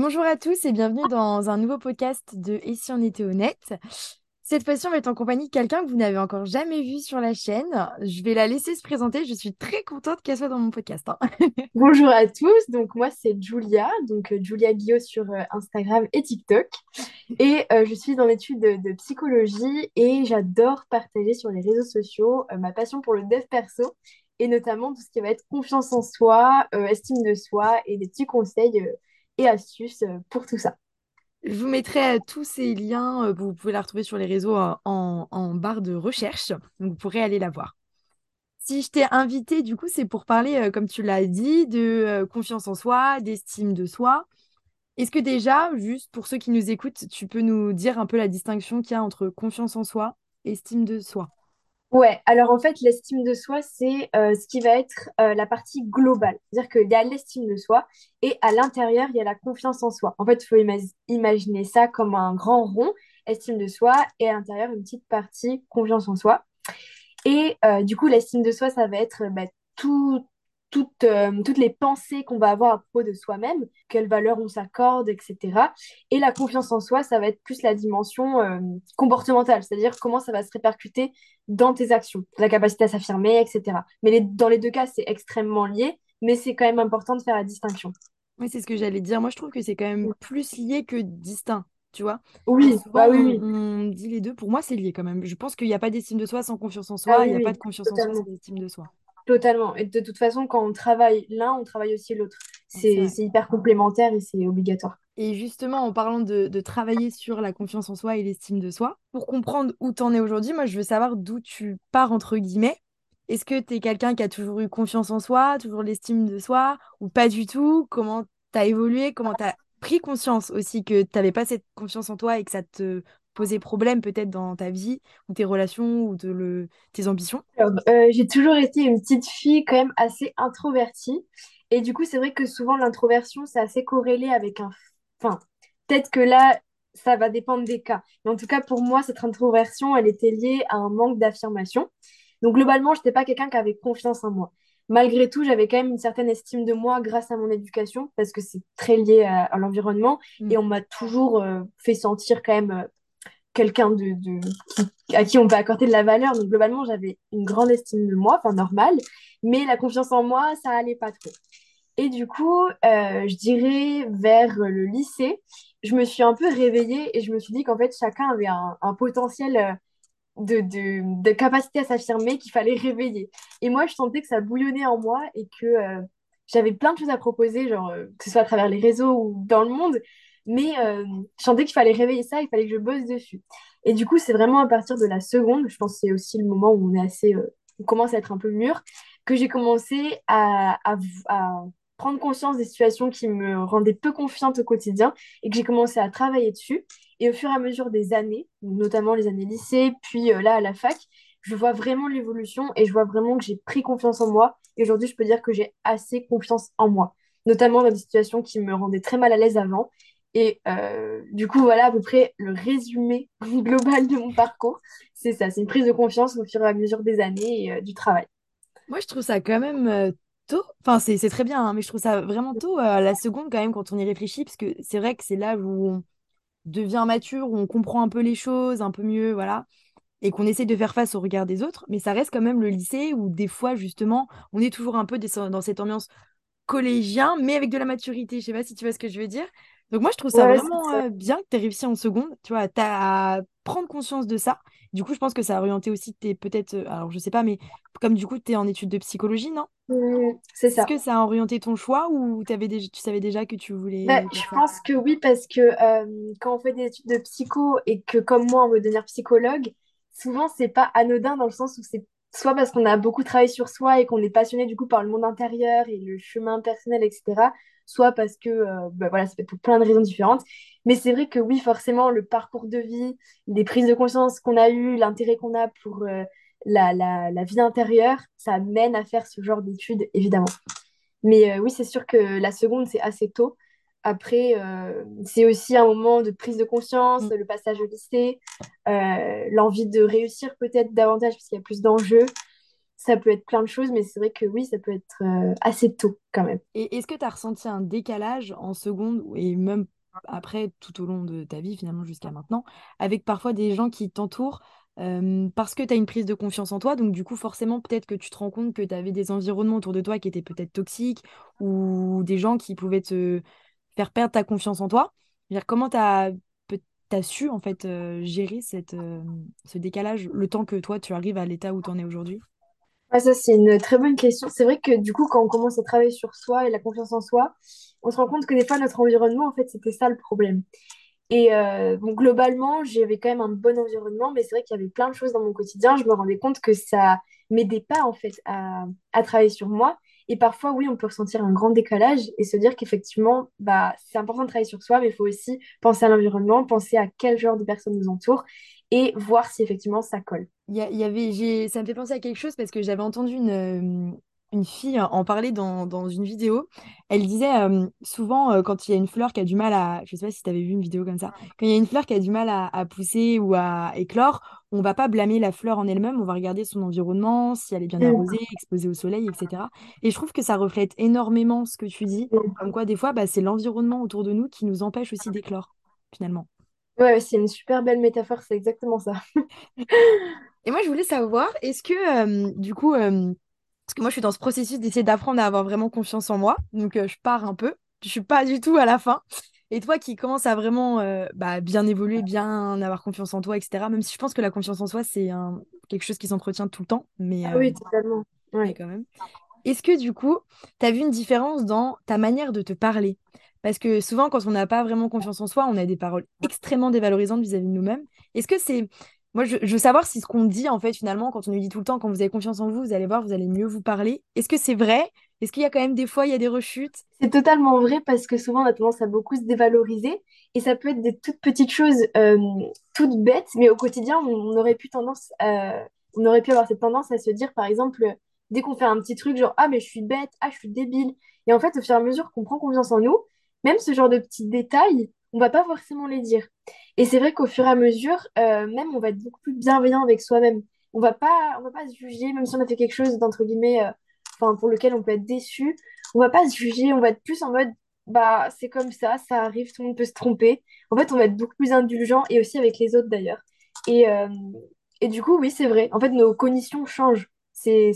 Bonjour à tous et bienvenue dans un nouveau podcast de Et si on était honnête? Cette fois-ci, on va être en compagnie de quelqu'un que vous n'avez encore jamais vu sur la chaîne. Je vais la laisser se présenter. Je suis très contente qu'elle soit dans mon podcast. hein. Bonjour à tous, donc moi c'est Julia, donc euh, Julia Guillot sur euh, Instagram et TikTok. Et euh, je suis dans l'étude de, psychologie et j'adore partager sur les réseaux sociaux ma passion pour le dev perso et notamment tout ce qui va être confiance en soi, estime de soi et des petits conseils et astuces euh, pour tout ça. Je vous mettrai euh, tous ces liens. euh, Vous pouvez la retrouver sur les réseaux en, barre de recherche. Vous pourrez aller la voir. Si je t'ai invité, du coup, c'est pour parler, comme tu l'as dit, de confiance en soi, d'estime de soi. Est-ce que déjà, juste pour ceux qui nous écoutent, tu peux nous dire un peu la distinction qu'il y a entre confiance en soi estime de soi? Ouais, alors en fait, l'estime de soi, c'est euh, ce qui va être euh, la partie globale. C'est-à-dire qu'il y a l'estime de soi et à l'intérieur, il y a la confiance en soi. En fait, il faut ima- imaginer ça comme un grand rond, estime de soi, et à l'intérieur, une petite partie confiance en soi. Et euh, du coup, l'estime de soi, ça va être bah, tout, toutes, euh, toutes les pensées qu'on va avoir à propos de soi-même, quelles valeurs on s'accorde, etc. Et la confiance en soi, ça va être plus la dimension euh, comportementale, c'est-à-dire comment ça va se répercuter dans tes actions, la capacité à s'affirmer, etc. Mais les- dans les deux cas, c'est extrêmement lié, mais c'est quand même important de faire la distinction. Oui, c'est ce que j'allais dire. Moi, je trouve que c'est quand même plus lié que distinct, tu vois. Oui, souvent, bah oui, on, oui, on dit les deux. Pour moi, c'est lié quand même. Je pense qu'il n'y a pas d'estime de soi sans confiance en ah soi. Il oui, n'y a pas de confiance en soi sans estime de soi. Totalement. Et de toute façon, quand on travaille l'un, on travaille aussi l'autre. C'est hyper complémentaire et c'est obligatoire. Et justement, en parlant de, de travailler sur la confiance en soi et l'estime de soi, pour comprendre où tu en es aujourd'hui, moi, je veux savoir d'où tu pars, entre guillemets. Est-ce que tu es quelqu'un qui a toujours eu confiance en soi, toujours l'estime de soi, ou pas du tout? Comment tu as évolué? Comment tu as pris conscience aussi que tu n'avais pas cette confiance en toi et que ça te posait problème peut-être dans ta vie, ou tes relations, ou de le... tes ambitions? Euh, j'ai toujours été une petite fille quand même assez introvertie. Et du coup, c'est vrai que souvent, l'introversion, c'est assez corrélé avec un... Enfin, peut-être que là, ça va dépendre des cas. Mais en tout cas, pour moi, cette introversion, elle était liée à un manque d'affirmation. Donc, globalement, je n'étais pas quelqu'un qui avait confiance en moi. Malgré tout, j'avais quand même une certaine estime de moi grâce à mon éducation, parce que c'est très lié à, à l'environnement. Et Mm. on m'a toujours euh, fait sentir quand même euh, quelqu'un de, à qui on peut accorder de la valeur. Donc, globalement, j'avais une grande estime de moi, enfin, normale, mais la confiance en moi, ça allait pas trop. Et du coup, euh, je dirais vers le lycée, je me suis un peu réveillée et je me suis dit qu'en fait, chacun avait un, potentiel euh, de, de, capacité à s'affirmer qu'il fallait réveiller. Et moi, je sentais que ça bouillonnait en moi et que euh, j'avais plein de choses à proposer, genre, que ce soit à travers les réseaux ou dans le monde, mais euh, je sentais qu'il fallait réveiller ça, il fallait que je bosse dessus. Et du coup, c'est vraiment à partir de la seconde, je pense que c'est aussi le moment où on est assez, euh, commence à être un peu mûr, que j'ai commencé à prendre conscience des situations qui me rendaient peu confiante au quotidien et que j'ai commencé à travailler dessus. Et au fur et à mesure des années, notamment les années lycée, puis euh, là à la fac, je vois vraiment l'évolution et je vois vraiment que j'ai pris confiance en moi. Et aujourd'hui, je peux dire que j'ai assez confiance en moi, notamment dans des situations qui me rendaient très mal à l'aise avant. Et euh, du coup, voilà à peu près le résumé global de mon parcours. C'est ça, c'est une prise de confiance au fur et à mesure des années et euh, du travail. Moi, je trouve ça quand même euh, tôt. Enfin, c'est très bien, hein, mais je trouve ça vraiment tôt, la seconde quand même, quand on y réfléchit, parce que c'est vrai que c'est là où on devient mature, où on comprend un peu les choses, un peu mieux, voilà, et qu'on essaie de faire face au regard des autres. Mais ça reste quand même le lycée où des fois, justement, on est toujours un peu dans cette ambiance collégien, mais avec de la maturité. Je sais pas si tu vois ce que je veux dire. Donc moi, je trouve ça Ouais, vraiment ça. euh, bien que tu aies réussi en seconde, tu vois, à prendre conscience de ça. Du coup, je pense que ça a orienté aussi tes peut-être, euh, alors je sais pas, mais comme du coup, tu es en études de psychologie, non? Mmh, c'est Est-ce ça. que ça a orienté ton choix ou t'avais déjà, tu savais déjà que tu Bah, voulais je pense que oui, parce que euh, quand on fait des études de psycho et que, comme moi, on veut devenir psychologue, souvent, c'est pas anodin dans le sens où c'est soit parce qu'on a beaucoup travaillé sur soi et qu'on est passionné du coup par le monde intérieur et le chemin personnel, etc., soit parce que, euh, bah, voilà, ça peut être pour plein de raisons différentes. Mais c'est vrai que oui, forcément, le parcours de vie, les prises de conscience qu'on a eues, l'intérêt qu'on a pour euh, la, la, la vie intérieure, ça mène à faire ce genre d'études, évidemment. Mais euh, oui, c'est sûr que la seconde, c'est assez tôt. Après, euh, c'est aussi un moment de prise de conscience, Mm. le passage au lycée, euh, l'envie de réussir peut-être davantage parce qu'il y a plus d'enjeux. Ça peut être plein de choses, mais c'est vrai que oui, ça peut être euh, assez tôt quand même. Et est-ce que tu as ressenti un décalage en seconde et même après tout au long de ta vie finalement jusqu'à maintenant, avec parfois des gens qui t'entourent parce que tu as une prise de confiance en toi, donc du coup forcément peut-être que tu te rends compte que tu avais des environnements autour de toi qui étaient peut-être toxiques ou des gens qui pouvaient te faire perdre ta confiance en toi. Dire, comment tu as, su en fait euh, gérer cette, euh, ce décalage le temps que toi tu arrives à l'état où tu en es aujourd'hui? Ah, ça, c'est une très bonne question. C'est vrai que du coup, quand on commence à travailler sur soi et la confiance en soi, on se rend compte que des fois, notre environnement, en fait, c'était ça le problème. Et euh, globalement, j'avais quand même un bon environnement, mais c'est vrai qu'il y avait plein de choses dans mon quotidien. Je me rendais compte que ça m'aidait pas, en fait, à, à travailler sur moi. Et parfois, oui, on peut ressentir un grand décalage et se dire qu'effectivement, bah, c'est important de travailler sur soi, mais il faut aussi penser à l'environnement, penser à quel genre de personnes nous entourent et voir si effectivement ça colle. Il y, avait, j'ai, ça me fait penser à quelque chose parce que j'avais entendu une, euh, une fille en parler dans, dans une vidéo. Elle disait euh, souvent euh, quand il y a une fleur qui a du mal à, je sais pas si tu avais vu une vidéo comme ça, quand il y a une fleur qui a du mal à, à pousser ou à éclore, on va pas blâmer la fleur en elle-même, on va regarder son environnement, si elle est bien arrosée, exposée au soleil, etc. Et je trouve que ça reflète énormément ce que tu dis, comme quoi des fois bah, c'est l'environnement autour de nous qui nous empêche aussi d'éclore finalement. Ouais, c'est une super belle métaphore, c'est exactement ça. Et moi, je voulais savoir, est-ce que, euh, du coup, euh, parce que moi, je suis dans ce processus d'essayer d'apprendre à avoir vraiment confiance en moi, donc euh, je pars un peu, je suis pas du tout à la fin. Et toi qui commences à vraiment bah, bien évoluer, bien avoir confiance en toi, etc., même si je pense que la confiance en soi, c'est un- quelque chose qui s'entretient tout le temps, mais, Ah oui, totalement. mais quand même. Est-ce que du coup, tu as vu une différence dans ta manière de te parler? Parce que souvent, quand on n'a pas vraiment confiance en soi, on a des paroles extrêmement dévalorisantes vis-à-vis de nous-mêmes. Est-ce que c'est... Moi, je, je veux savoir si ce qu'on dit, en fait, finalement, quand on nous dit tout le temps, quand vous avez confiance en vous, vous allez voir, vous allez mieux vous parler. Est-ce que c'est vrai? Est-ce qu'il y a quand même des fois, il y a des rechutes? C'est totalement vrai parce que souvent on a tendance à beaucoup se dévaloriser et ça peut être des toutes petites choses euh, toutes bêtes, mais au quotidien on, on aurait pu tendance à- on aurait pu avoir cette tendance à se dire par exemple dès qu'on fait un petit truc genre ah mais je suis bête, ah je suis débile et en fait au fur et à mesure qu'on prend confiance en nous, même ce genre de petits détails, on va pas forcément les dire. Et c'est vrai qu'au fur et à mesure, euh, même on va être beaucoup plus bienveillant avec soi-même. On va pas, on va pas se juger même si on a fait quelque chose d'entre guillemets, euh, enfin pour lequel on peut être déçu on va pas se juger, on va être plus en mode, bah, c'est comme ça, ça arrive, tout le monde peut se tromper. En fait, on va être beaucoup plus indulgent et aussi avec les autres d'ailleurs. Et, euh, et du coup, oui, c'est vrai. En fait, nos cognitions changent. C'est,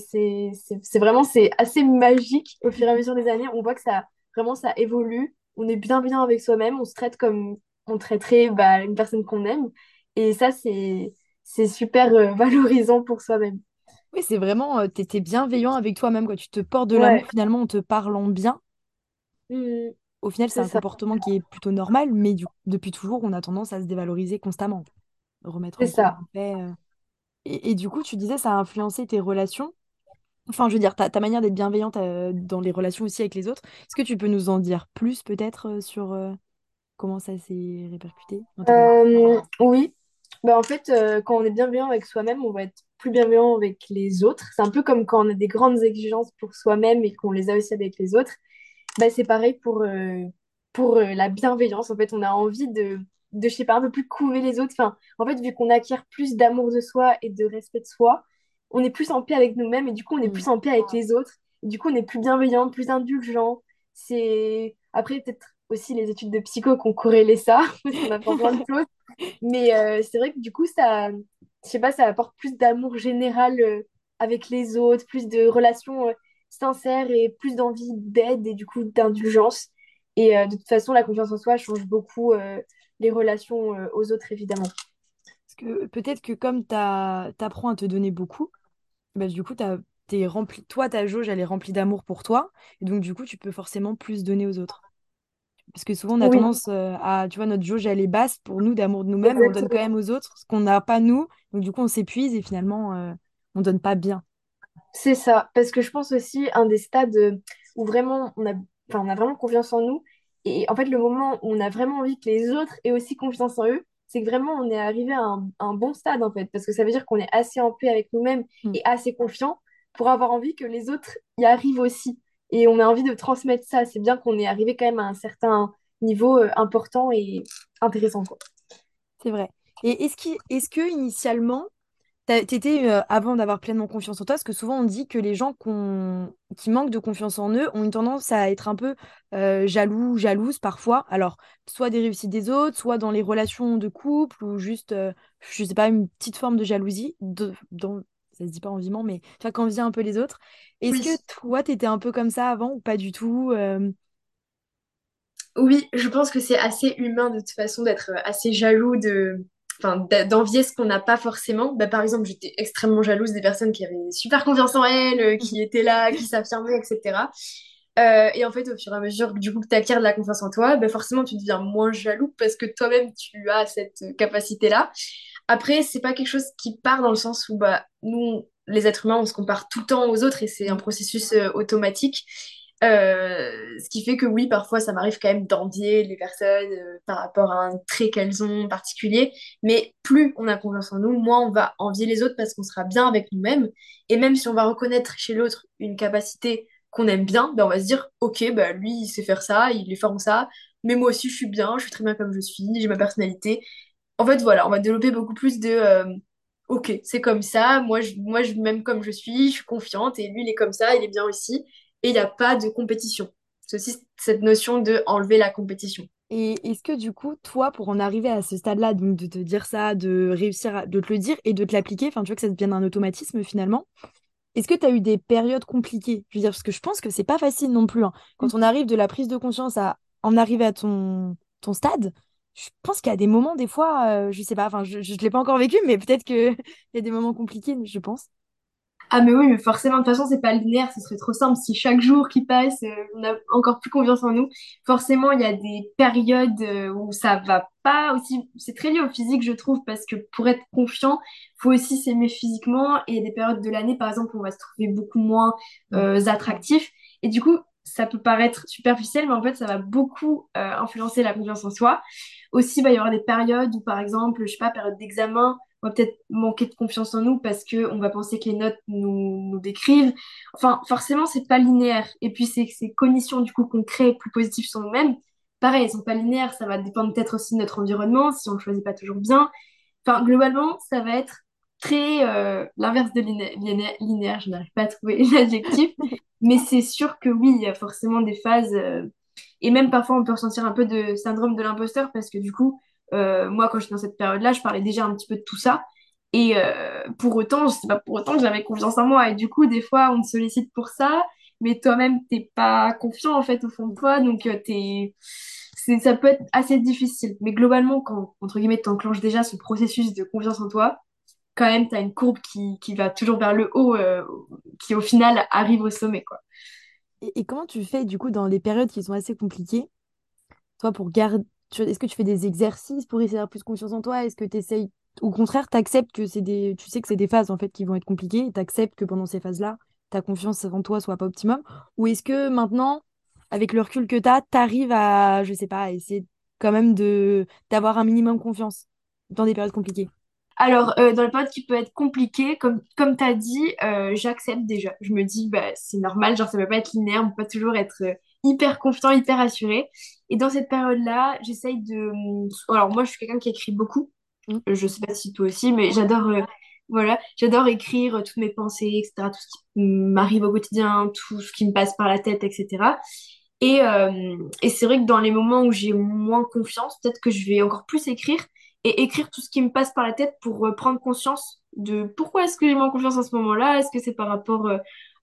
vraiment, c'est assez magique au fur et à mesure des années. On voit que ça, vraiment, ça évolue. On est bien bien avec soi-même. On se traite comme on traiterait bah, une personne qu'on aime. Et ça, c'est, super euh, valorisant pour soi-même. Oui, c'est vraiment, euh, t'étais bienveillant avec toi-même, quand tu te portes de l'amour, finalement, en te parlant bien. Mhm. Au final, c'est un ça. comportement qui est plutôt normal, mais du- depuis toujours, on a tendance à se dévaloriser constamment, remettre en ça. euh. Et, et du coup, tu disais, ça a influencé tes relations. Enfin, je veux dire, ta, manière d'être bienveillante euh, dans les relations aussi avec les autres. Est-ce que tu peux nous en dire plus peut-être euh, sur euh, comment ça s'est répercuté oui, bah, en fait, quand on est bienveillant avec soi-même, on va être plus bienveillant avec les autres. C'est un peu comme quand on a des grandes exigences pour soi-même et qu'on les a aussi avec les autres. Bah, c'est pareil pour, pour la bienveillance. En fait, on a envie de, de, je sais pas, un peu plus couver les autres. Enfin, en fait, vu qu'on acquiert plus d'amour de soi et de respect de soi, on est plus en paix avec nous-mêmes et du coup, on est Mm. plus en paix avec les autres. Et du coup, on est plus bienveillant, plus indulgent. C'est après peut-être aussi les études de psycho qui ont corrélé ça, parce qu'on apprend plein de choses. Mais euh, c'est vrai que du coup, ça, je sais pas, ça apporte plus d'amour général euh, avec les autres, plus de relations euh, sincères et plus d'envie d'aide et du coup d'indulgence. Et de toute façon, la confiance en soi change beaucoup les relations aux autres, évidemment. Parce que peut-être que comme t'as- t'apprends à te donner beaucoup, bah, du coup, t'as, t'es rempli, toi, ta jauge, elle est remplie d'amour pour toi. Et donc, du coup, tu peux forcément plus donner aux autres. Parce que souvent, on a Oui, tendance euh, à, tu vois, notre jauge, elle est basse pour nous d'amour de nous-mêmes, on donne quand même aux autres ce qu'on n'a pas nous. Donc, du coup, on s'épuise et finalement, euh, on donne pas bien. C'est ça, parce que je pense aussi un des stades euh, où vraiment on a, on a vraiment confiance en nous. Et en fait, le moment où on a vraiment envie que les autres aient aussi confiance en eux, c'est que vraiment on est arrivé à un, un bon stade en fait, parce que ça veut dire qu'on est assez en paix avec nous-mêmes Mm. et assez confiant pour avoir envie que les autres y arrivent aussi. Et on a envie de transmettre ça. C'est bien qu'on est arrivé quand même à un certain niveau euh, important et intéressant, quoi. C'est vrai. Et est-ce est-ce que initialement, T'étais, euh, avant d'avoir pleinement confiance en toi, parce que souvent on dit que les gens qu'on- qui manquent de confiance en eux ont une tendance à être un peu euh, jaloux, jalouses parfois. Alors, soit des réussites des autres, soit dans les relations de couple, ou juste, euh, je sais pas, une petite forme de jalousie, de, dans, ça se dit pas enviment, mais tu vois, quand vient un peu les autres. Est-ce que toi, t'étais un peu comme ça avant ou pas du tout? euh, Oui, je pense que c'est assez humain de toute façon d'être euh, assez jaloux de, enfin, d'envier ce qu'on n'a pas forcément. Bah, par exemple, j'étais extrêmement jalouse des personnes qui avaient super confiance en elles, euh, qui étaient là, qui s'affirmaient, etc. Euh, et en fait, au fur et à mesure du coup, que tu acquiers de la confiance en toi, bah, forcément, tu deviens moins jaloux parce que toi-même, tu as cette euh, capacité-là. Après, c'est pas quelque chose qui part dans le sens où bah, nous, les êtres humains, on se compare tout le temps aux autres et c'est un processus euh, automatique. Euh, ce qui fait que oui, parfois, ça m'arrive quand même d'envier les personnes euh, par rapport à un trait qu'elles ont particulier. Mais plus on a confiance en nous, moins on va envier les autres parce qu'on sera bien avec nous-mêmes. Et même si on va reconnaître chez l'autre une capacité qu'on aime bien, ben on va se dire, ok, bah lui, il sait faire ça, il est fort en ça, mais moi aussi, je suis bien, je suis très bien comme je suis, j'ai ma personnalité. En fait, voilà, on va développer beaucoup plus de euh, OK, c'est comme ça, moi je, moi je m'aime comme je suis, je suis confiante, et lui il est comme ça, il est bien aussi, et il n'y a pas de compétition. C'est aussi cette notion de enlever la compétition. Et est-ce que du coup, toi, pour en arriver à ce stade-là, donc de te dire ça, de réussir à, de te le dire et de te l'appliquer, enfin, tu vois que ça devienne un automatisme finalement, est-ce que tu as eu des périodes compliquées? Je veux dire, parce que je pense que c'est pas facile non plus. hein. Quand on arrive de la prise de conscience à en arriver à ton, ton stade, je pense qu'il y a des moments, des fois, euh, je sais pas, enfin, je ne l'ai pas encore vécu, mais peut-être qu'il y a des moments compliqués, je pense. Ah mais oui, mais forcément, de toute façon, c'est pas linéaire, ce serait trop simple. Si chaque jour qui passe, euh, on a encore plus confiance en nous, forcément, il y a des périodes euh, où ça va pas aussi. C'est très lié au physique, je trouve, parce que pour être confiant, faut aussi s'aimer physiquement. Et il y a des périodes de l'année, par exemple, où on va se trouver beaucoup moins euh, attractif. Et du coup, ça peut paraître superficiel, mais en fait, ça va beaucoup euh, influencer la confiance en soi. Aussi, il va y avoir des périodes où, par exemple, je sais pas, période d'examen, on va peut-être manquer de confiance en nous parce que on va penser que les notes nous, nous décrivent. Enfin, forcément, c'est pas linéaire. Et puis, ces, ces cognitions, du coup, qu'on crée plus positives sur nous-mêmes, pareil, elles sont pas linéaires. Ça va dépendre peut-être aussi de notre environnement, si on le choisit pas toujours bien. Enfin, globalement, ça va être très euh, l'inverse de liné- liné- linéaire. Je n'arrive pas à trouver l'adjectif. Mais c'est sûr que oui, il y a forcément des phases. euh, et même parfois, on peut ressentir un peu de syndrome de l'imposteur parce que du coup, euh, moi, quand j'étais dans cette période-là, je parlais déjà un petit peu de tout ça. Et euh, pour autant, c'est pas pour autant que j'avais confiance en moi. Et du coup, des fois, on te sollicite pour ça, mais toi-même, t'es pas confiant en fait au fond de toi. Donc, euh, t'es... ça peut être assez difficile. Mais globalement, quand, entre guillemets, t'enclenches déjà ce processus de confiance en toi, quand même, t'as une courbe qui, qui va toujours vers le haut, qui au final arrive au sommet, quoi. Et, et comment tu fais du coup dans les périodes qui sont assez compliquées? Toi, pour garder, est-ce que tu fais des exercices pour essayer d'avoir plus confiance en toi? Est-ce que tu essayes, au contraire, tu acceptes que c'est des, tu sais que c'est des phases en fait qui vont être compliquées tu acceptes que pendant ces phases-là, ta confiance en toi soit pas optimum? Ou est-ce que maintenant, avec le recul que tu as, tu arrives à, je sais pas, essayer quand même de d'avoir un minimum confiance dans des périodes compliquées? Alors, euh, dans les périodes qui peuvent être compliquées, comme, comme tu as dit, euh, j'accepte déjà. Je me dis, bah, c'est normal, genre, ça peut pas être linéaire, on peut pas toujours être euh, hyper confiant, hyper assuré. Et dans cette période-là, j'essaye de... Alors, moi, je suis quelqu'un qui écrit beaucoup. Mm. Je sais pas si toi aussi, mais j'adore euh, voilà, j'adore écrire euh, toutes mes pensées, etc., tout ce qui m'arrive au quotidien, tout ce qui me passe par la tête, etc. Et, euh, et c'est vrai que dans les moments où j'ai moins confiance, peut-être que je vais encore plus écrire et écrire tout ce qui me passe par la tête pour euh, prendre conscience de pourquoi est-ce que j'ai moins confiance en ce moment-là, est-ce que c'est par rapport euh,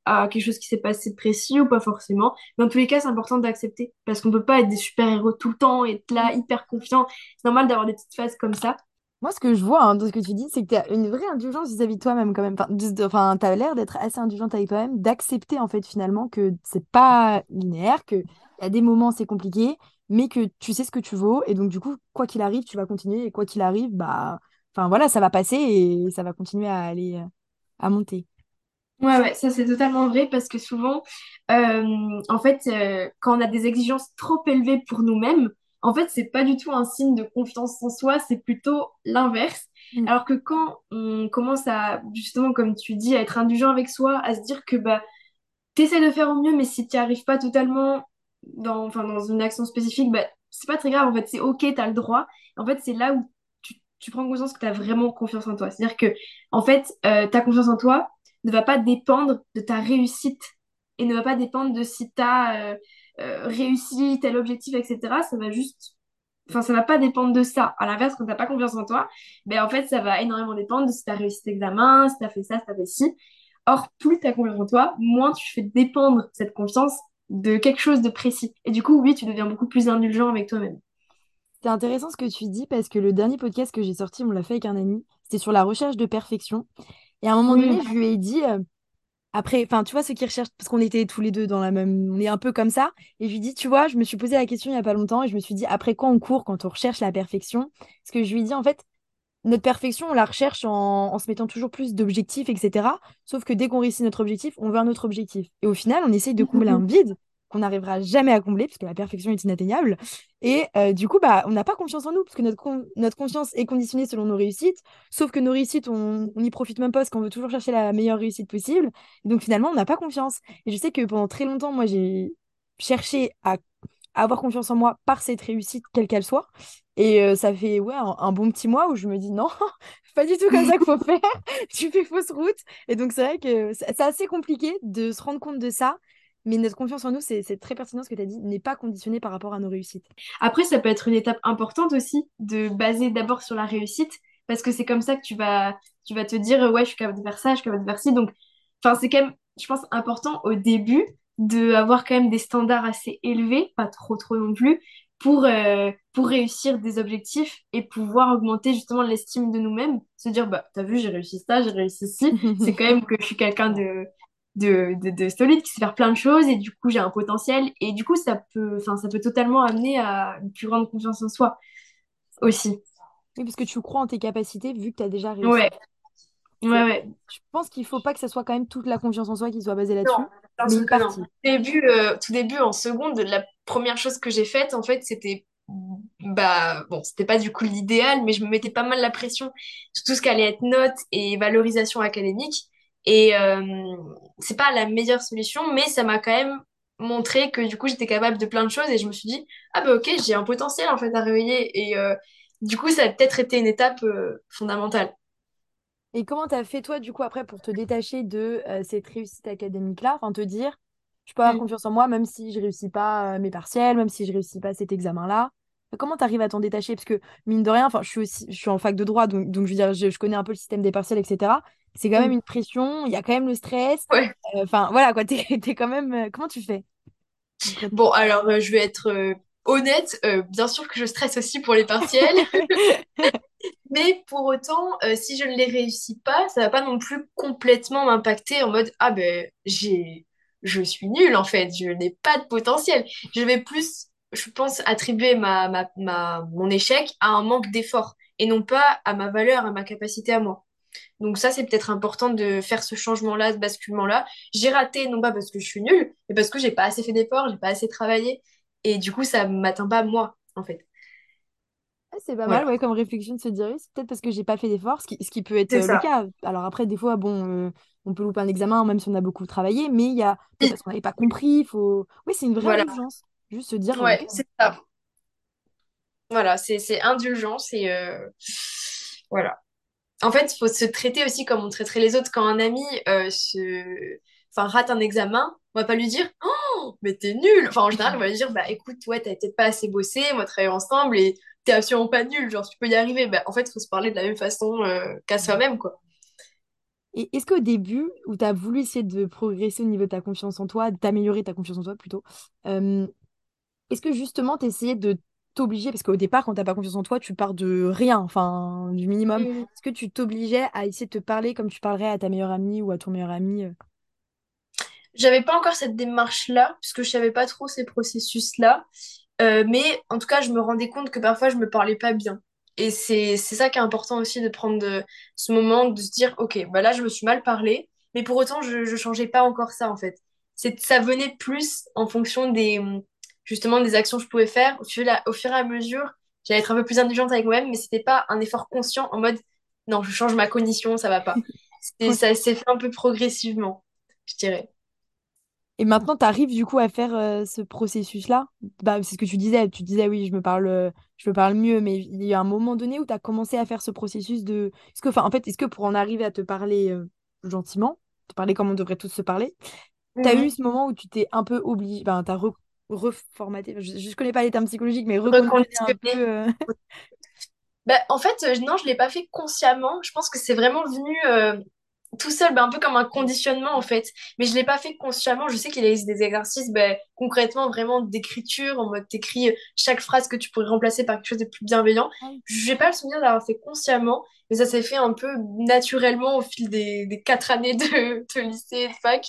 à quelque chose qui s'est passé de précis ou pas forcément. Dans tous les cas, c'est important d'accepter parce qu'on peut pas être des super-héros tout le temps, être là hyper confiant. C'est normal d'avoir des petites phases comme ça. Moi, ce que je vois hein, dans ce que tu dis, c'est que tu as une vraie indulgence vis-à-vis de toi-même quand même. Enfin, de- de- tu as l'air d'être assez indulgente avec toi-même, d'accepter en fait finalement que c'est pas linéaire, qu'il y a des moments c'est compliqué, mais que tu sais ce que tu vaux. Et donc, du coup, quoi qu'il arrive, tu vas continuer. Et quoi qu'il arrive, bah, enfin voilà, ça va passer et ça va continuer à aller, euh, à monter. Ouais, ouais, ça c'est totalement vrai parce que souvent, euh, en fait, euh, quand on a des exigences trop élevées pour nous-mêmes, en fait, c'est pas du tout un signe de confiance en soi, c'est plutôt l'inverse. Mm. Alors que quand on commence à, justement, comme tu dis, à être indulgent avec soi, à se dire que bah, t'essaies de faire au mieux, mais si t'y arrives pas totalement dans, enfin, dans une action spécifique, bah, c'est pas très grave, en fait, c'est ok, t'as le droit. En fait, c'est là où tu tu prends conscience que tu as vraiment confiance en toi. C'est-à-dire que, en fait, euh, ta confiance en toi ne va pas dépendre de ta réussite et ne va pas dépendre de si tu as euh, euh, réussi tel objectif, etc. Ça va juste. Enfin, ça va pas dépendre de ça. À l'inverse, quand tu n'as pas confiance en toi, ben, en fait, ça va énormément dépendre de si tu as réussi cet examen, si tu as fait ça, si tu as fait ci. Or, plus tu as confiance en toi, moins tu fais dépendre cette confiance de quelque chose de précis. Et du coup, oui, tu deviens beaucoup plus indulgent avec toi-même. C'est intéressant ce que tu dis parce que le dernier podcast que j'ai sorti, on l'a fait avec un ami, c'était sur la recherche de perfection. Et à un moment donné, je lui ai dit, euh, après, enfin, tu vois, ceux qui recherchent, parce qu'on était tous les deux dans la même, on est un peu comme ça. Et je lui dis, tu vois, je me suis posé la question il n'y a pas longtemps et je me suis dit, après quoi on court quand on recherche la perfection? Parce que je lui ai dit, en fait, notre perfection, on la recherche en, en se mettant toujours plus d'objectifs, etc. Sauf que dès qu'on réussit notre objectif, on veut un autre objectif. Et au final, on essaye de combler un vide qu'on n'arrivera jamais à combler, parce que la perfection est inatteignable. Et euh, du coup, bah, on n'a pas confiance en nous, parce que notre, notre confiance est conditionnée selon nos réussites, sauf que nos réussites, on n'y profite même pas, parce qu'on veut toujours chercher la meilleure réussite possible. Et donc finalement, on n'a pas confiance. Et je sais que pendant très longtemps, moi, j'ai cherché à, avoir confiance en moi par cette réussite, quelle qu'elle soit. Et euh, ça fait ouais, un, bon petit mois où je me dis non, pas du tout comme ça qu'il faut faire, tu fais fausse route. Et donc c'est vrai que c'est assez compliqué de se rendre compte de ça mais notre confiance en nous, c'est très pertinent ce que tu as dit, n'est pas conditionné par rapport à nos réussites. Après, ça peut être une étape importante aussi de baser d'abord sur la réussite, parce que c'est comme ça que tu vas, tu vas te dire, ouais, je suis capable de faire ça, je suis capable de faire ci. Donc, c'est quand même, je pense, important au début d'avoir quand même des standards assez élevés, pas trop trop non plus, pour, euh, pour réussir des objectifs et pouvoir augmenter justement l'estime de nous-mêmes. Se dire, bah, t'as vu, j'ai réussi ça, j'ai réussi ci. c'est quand même que je suis quelqu'un de, de, de, solide, qui sait faire plein de choses et du coup j'ai un potentiel et du coup ça peut, ça peut totalement amener à une plus grande confiance en soi aussi. Oui, parce que tu crois en tes capacités vu que tu as déjà réussi. Ouais. Ouais, ouais. Je pense qu'il faut pas que ça soit quand même toute la confiance en soi qui soit basée là-dessus. Mais une partie. Début, euh, tout début, en seconde, la première chose que j'ai faite, en fait, c'était bah bon c'était pas du coup l'idéal mais je me mettais pas mal la pression sur tout ce qui allait être notes et valorisation académique et euh, c'est pas la meilleure solution, mais ça m'a quand même montré que du coup j'étais capable de plein de choses et je me suis dit, ah bah ok, j'ai un potentiel en fait à réveiller. Et euh, du coup, ça a peut-être été une étape euh, fondamentale. Et comment t'as fait toi du coup après pour te détacher de cette réussite académique-là, enfin te dire, je peux avoir mm. confiance en moi même si je réussis pas mes partiels, même si je réussis pas cet examen-là. Comment tu arrives à t'en détacher? Parce que, mine de rien, enfin, je suis aussi, je suis en fac de droit, donc, donc je veux dire, je, connais un peu le système des partiels, etc. C'est quand même mm. une pression, il y a quand même le stress. Euh, enfin, voilà, quoi, t'es, es quand même... Euh, comment tu fais? Bon, alors, euh, je vais être honnête. bien sûr que je stresse aussi pour les partiels. Mais pour autant, si je ne les réussis pas, ça va pas non plus complètement m'impacter en mode, ah ben, j'ai... Je suis nulle en fait, je n'ai pas de potentiel. Je vais plus je pense, attribuer ma, ma, ma, mon échec à un manque d'effort et non pas à ma valeur, à ma capacité à moi. Donc ça, c'est peut-être important de faire ce changement-là, ce basculement-là. J'ai raté, non pas parce que je suis nulle, mais parce que j'ai pas assez fait d'efforts, j'ai pas assez travaillé. Et du coup, ça m'atteint pas moi, en fait. Ah, c'est pas mal, ouais, comme réflexion de se dire, c'est peut-être parce que j'ai pas fait d'efforts, ce qui, ce qui peut être euh, le cas. Alors après, des fois, bon, euh, on peut louper un examen, même si on a beaucoup travaillé, mais il y a peut-être parce qu'on n'avait pas compris, faut... Oui, c'est une vraie urgence. Juste se dire. Ouais, c'est ça. Voilà, c'est indulgence et euh, voilà. En fait, il faut se traiter aussi comme on traiterait les autres. Quand un ami euh, se... enfin, rate un examen, on va pas lui dire Oh, mais t'es nul Enfin, en général, on va lui dire Bah écoute, ouais, t'as peut-être pas assez bossé, on va travailler ensemble et t'es absolument pas nul, genre tu peux y arriver. Bah, en fait, il faut se parler de la même façon euh, qu'à soi-même, quoi. Et est-ce qu'au début, où tu as voulu essayer de progresser au niveau de ta confiance en toi, d'améliorer ta confiance en toi plutôt, est-ce que justement, tu essayais de t'obliger, parce qu'au départ, quand tu n'as pas confiance en toi, tu pars de rien, enfin, du minimum. Mm. Est-ce que tu t'obligeais à essayer de te parler comme tu parlerais à ta meilleure amie ou à ton meilleur ami euh? J'avais pas encore cette démarche-là, puisque je savais pas trop ces processus-là. Euh, mais en tout cas, je me rendais compte que parfois, je me parlais pas bien. Et c'est ça qui est important aussi de prendre de, ce moment, de se dire, OK, bah là, je me suis mal parlé, mais pour autant, je ne changeais pas encore ça, en fait. Ça venait plus en fonction des, justement des actions que je pouvais faire. Au fur, au fur et à mesure, j'allais être un peu plus indulgente avec moi-même, mais c'était pas un effort conscient en mode non, je change ma cognition, ça va pas. ça s'est fait un peu progressivement, je dirais. Et maintenant, tu arrives du coup à faire euh, ce processus-là? Bah, c'est ce que tu disais. Tu disais, oui, je me parle, je me parle mieux, mais il y a un moment donné où tu as commencé à faire ce processus de. Est-ce que, enfin, en fait, est-ce que pour en arriver à te parler euh, gentiment, te parler comme on devrait tous se parler, tu as eu Mhm. ce moment où tu t'es un peu obligé, ben, tu as reformaté, je ne connais pas les termes psychologiques, mais reconditionné un peu. Reconditionner. euh, Bah, en fait, euh, non, je l'ai pas fait consciemment. Je pense que c'est vraiment venu euh, tout seul, bah, un peu comme un conditionnement en fait. Mais je l'ai pas fait consciemment. Je sais qu'il existe des exercices bah, concrètement vraiment d'écriture, en mode t'écris chaque phrase que tu pourrais remplacer par quelque chose de plus bienveillant. Ah oui. J'ai pas le souvenir d'avoir fait consciemment, mais ça s'est fait un peu naturellement au fil des, des quatre années de, de lycée et de fac.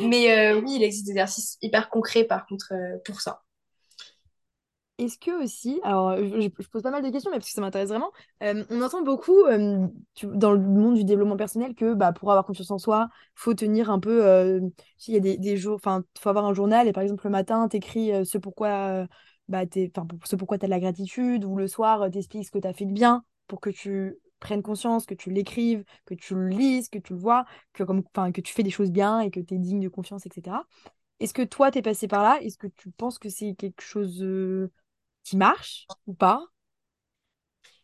Mais euh, oui, il existe des exercices hyper concrets par contre euh, pour ça. Est-ce que aussi, alors je, je- pose pas mal de questions, mais parce que ça m'intéresse vraiment, euh, on entend beaucoup euh, dans le monde du développement personnel que bah, pour avoir confiance en soi, faut tenir un peu, euh, il y a des, jours, enfin, faut avoir un journal et par exemple le matin, t'écris euh, ce pourquoi, euh, bah, t'es, ce pourquoi t'as de la gratitude ou le soir, euh, t'expliques ce que t'as fait de bien pour que tu prennes conscience, que tu l'écrives, que tu le lises, que tu le vois, que, comme, que tu fais des choses bien et que t'es digne de confiance, etc. Est-ce que toi, t'es passé par là? Est-ce que tu penses que c'est quelque chose... qui marche ou pas.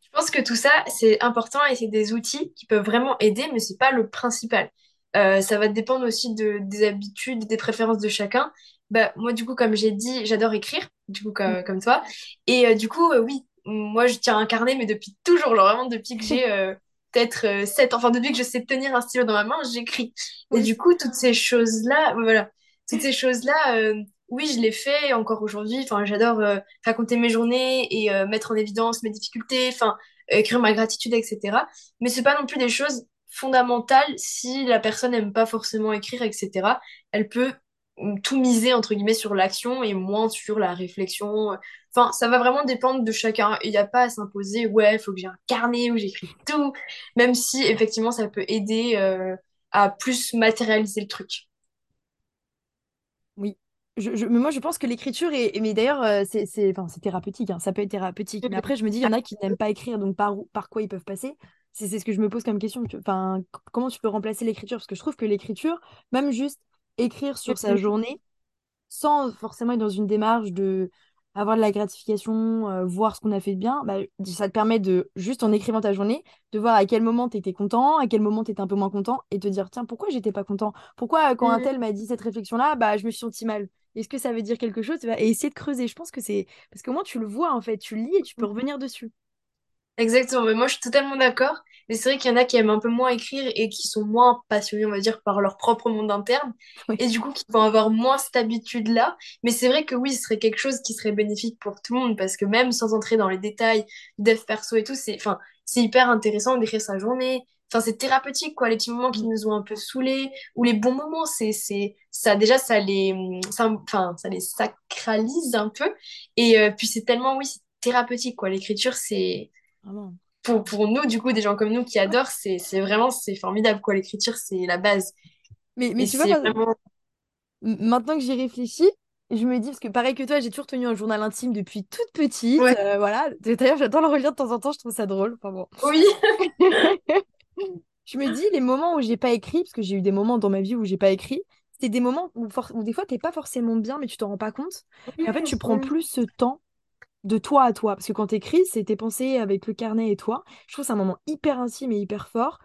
Je pense que tout ça, c'est important et c'est des outils qui peuvent vraiment aider, mais c'est pas le principal. Euh, ça va dépendre aussi de, des habitudes, des préférences de chacun. Bah, moi, du coup, comme j'ai dit, j'adore écrire, du coup, Mm. comme, comme toi. Et euh, du coup, euh, oui, moi, je tiens un carnet, mais depuis toujours, genre vraiment depuis que j'ai peut-être euh, 7 ans, enfin, depuis que je sais tenir un stylo dans ma main, j'écris. Et du coup, toutes ces choses-là, voilà, toutes ces choses-là, oui, je les fais encore aujourd'hui. Enfin, j'adore euh, raconter mes journées et euh, mettre en évidence mes difficultés. Enfin, écrire ma gratitude, etc. Mais c'est pas non plus des choses fondamentales si la personne n'aime pas forcément écrire, etc. Elle peut mm, tout miser entre guillemets sur l'action et moins sur la réflexion. Enfin, ça va vraiment dépendre de chacun. Il n'y a pas à s'imposer, ouais, il faut que j'ai un carnet où j'écris tout, même si effectivement ça peut aider euh, à plus matérialiser le truc. Je, moi, je pense que l'écriture est. Mais d'ailleurs, euh, c'est c'est- enfin, c'est thérapeutique. hein, Ça peut être thérapeutique. Mais après, je me dis, il y en a qui n'aiment pas écrire, donc par, par quoi ils peuvent passer? C'est c'est ce que je me pose comme question. Enfin, comment tu peux remplacer l'écriture? Parce que je trouve que l'écriture, même juste écrire sur sa journée, sans forcément être dans une démarche de avoir de la gratification, euh, voir ce qu'on a fait de bien, bah, ça te permet de, juste en écrivant ta journée, de voir à quel moment tu étais content, à quel moment tu étais un peu moins content, et te dire, tiens, pourquoi j'étais pas content? Pourquoi, euh, quand un tel m'a dit cette réflexion-là, bah, je me suis senti mal? Est-ce que ça veut dire quelque chose? vois Et essayer de creuser. Je pense que c'est... Parce qu'au moins, tu le vois, en fait, tu lis et tu peux revenir dessus. Exactement, mais moi je suis totalement d'accord. Mais c'est vrai qu'il y en a qui aiment un peu moins écrire et qui sont moins passionnés, on va dire, par leur propre monde interne. Oui. Et du coup, qui vont avoir moins cette habitude-là. Mais c'est vrai que oui, ce serait quelque chose qui serait bénéfique pour tout le monde parce que même sans entrer dans les détails, dev perso et tout, c'est enfin, c'est hyper intéressant d'écrire sa journée. Enfin, c'est thérapeutique, quoi. Les petits moments qui Mm. nous ont un peu saoulés ou les bons moments, c'est, c'est, ça, déjà, ça les, ça, enfin, ça les sacralise un peu. Et euh, puis c'est tellement, oui, thérapeutique, quoi. L'écriture, c'est Vraiment. pour, pour nous, du coup, des gens comme nous qui adorent, c'est, c'est vraiment, c'est formidable, quoi. L'écriture, c'est la base. Mais, mais Et tu vois, vraiment... Maintenant que j'y réfléchis, je me dis, parce que pareil que toi, j'ai toujours tenu un journal intime depuis toute petite. Ouais. euh, voilà. D'ailleurs, j'adore le relire de temps en temps, je trouve ça drôle. Enfin bon. Oui. Je me dis, les moments où j'ai pas écrit, parce que j'ai eu des moments dans ma vie où j'ai pas écrit, c'est des moments où, des fois, t'es pas forcément bien, mais tu t'en rends pas compte. Et en fait, tu prends plus ce temps de toi à toi. Parce que quand t'écris, c'est tes pensées avec le carnet et toi. Je trouve c'est un moment hyper intime et hyper fort.